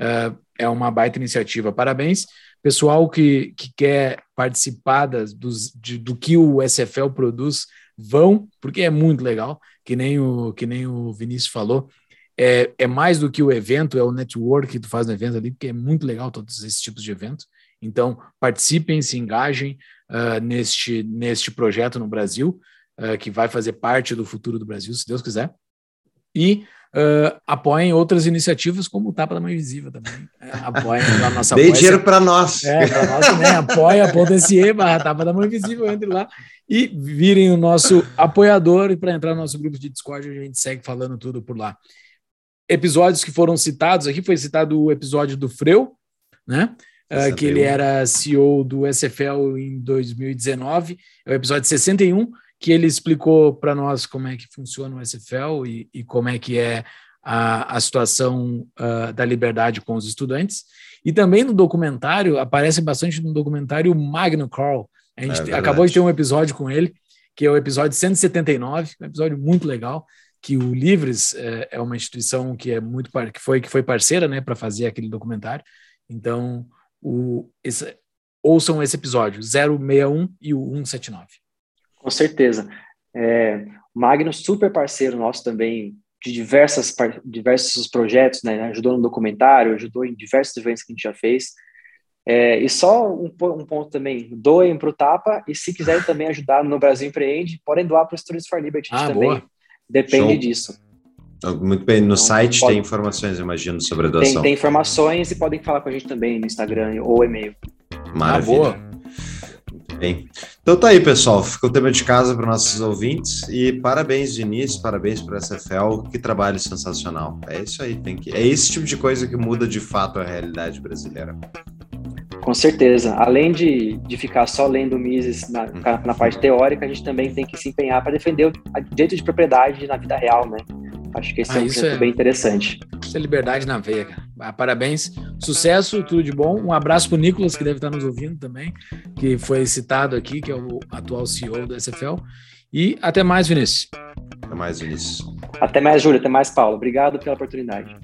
Speaker 2: Uh, é uma baita iniciativa. Parabéns, pessoal que, que quer participar das, dos, de, do que o SFL produz vão, porque é muito legal, que nem o, que nem o Vinícius falou. é, é mais do que o evento, é o network que tu faz no evento ali, porque é muito legal todos esses tipos de eventos. Então, participem, se engajem uh, neste, neste projeto no Brasil, uh, que vai fazer parte do futuro do Brasil, se Deus quiser. E uh, apoiem outras iniciativas, como o Tapa da Mãe Invisível também. É, (laughs) apoiem a nossa
Speaker 1: Dê dinheiro para nós.
Speaker 2: É, para nós também. Apoia.se barra Tapa da Mãe Invisível, entre lá e virem o nosso apoiador. E para entrar no nosso grupo de Discord, a gente segue falando tudo por lá. Episódios que foram citados aqui, foi citado o episódio do Freu, né? Uh, que ele era CEO do SFL em 2019, é o episódio 61, que ele explicou para nós como é que funciona o SFL e, e como é que é a, a situação uh, da liberdade com os estudantes. E também no documentário, aparece bastante no documentário Magno Carl. A gente é acabou de ter um episódio com ele, que é o episódio 179, um episódio muito legal, que o Livres é, é uma instituição que é muito que foi que foi parceira, né, para fazer aquele documentário. Então, o, esse, ouçam esse episódio 061 e o 179.
Speaker 3: Com certeza. É, Magno, super parceiro nosso também, de diversas, diversos projetos, né? Ajudou no documentário, ajudou em diversos eventos que a gente já fez. É, e só um, um, ponto também, doem para o Tapa e se quiserem também ajudar no Brasil Empreende, podem doar para o Students for Liberty ah, também. Boa. Depende Show. disso.
Speaker 1: Muito bem, no então, site pode... tem informações, imagino, sobre a doação.
Speaker 3: Tem, tem, informações e podem falar com a gente também no Instagram ou e-mail.
Speaker 1: Maravilha. Ah, boa. Bem. Então tá aí, pessoal. Ficou o tema de casa para nossos ouvintes e parabéns, Diniz, parabéns para a SFL. Que trabalho sensacional. É isso aí, tem que. É esse tipo de coisa que muda de fato a realidade brasileira.
Speaker 3: Com certeza. Além de, de ficar só lendo Mises na, na parte teórica, a gente também tem que se empenhar para defender o direito de propriedade na vida real, né? Acho que esse ah, é um projeto é, bem interessante.
Speaker 2: Isso é liberdade na veia, cara. Ah, parabéns, sucesso, tudo de bom. Um abraço para o Nicolas, que deve estar nos ouvindo também, que foi citado aqui, que é o atual CEO da SFL. E até mais, Vinícius.
Speaker 1: Até mais, Vinícius.
Speaker 3: Até mais, Júlio. Até mais, Paulo. Obrigado pela oportunidade.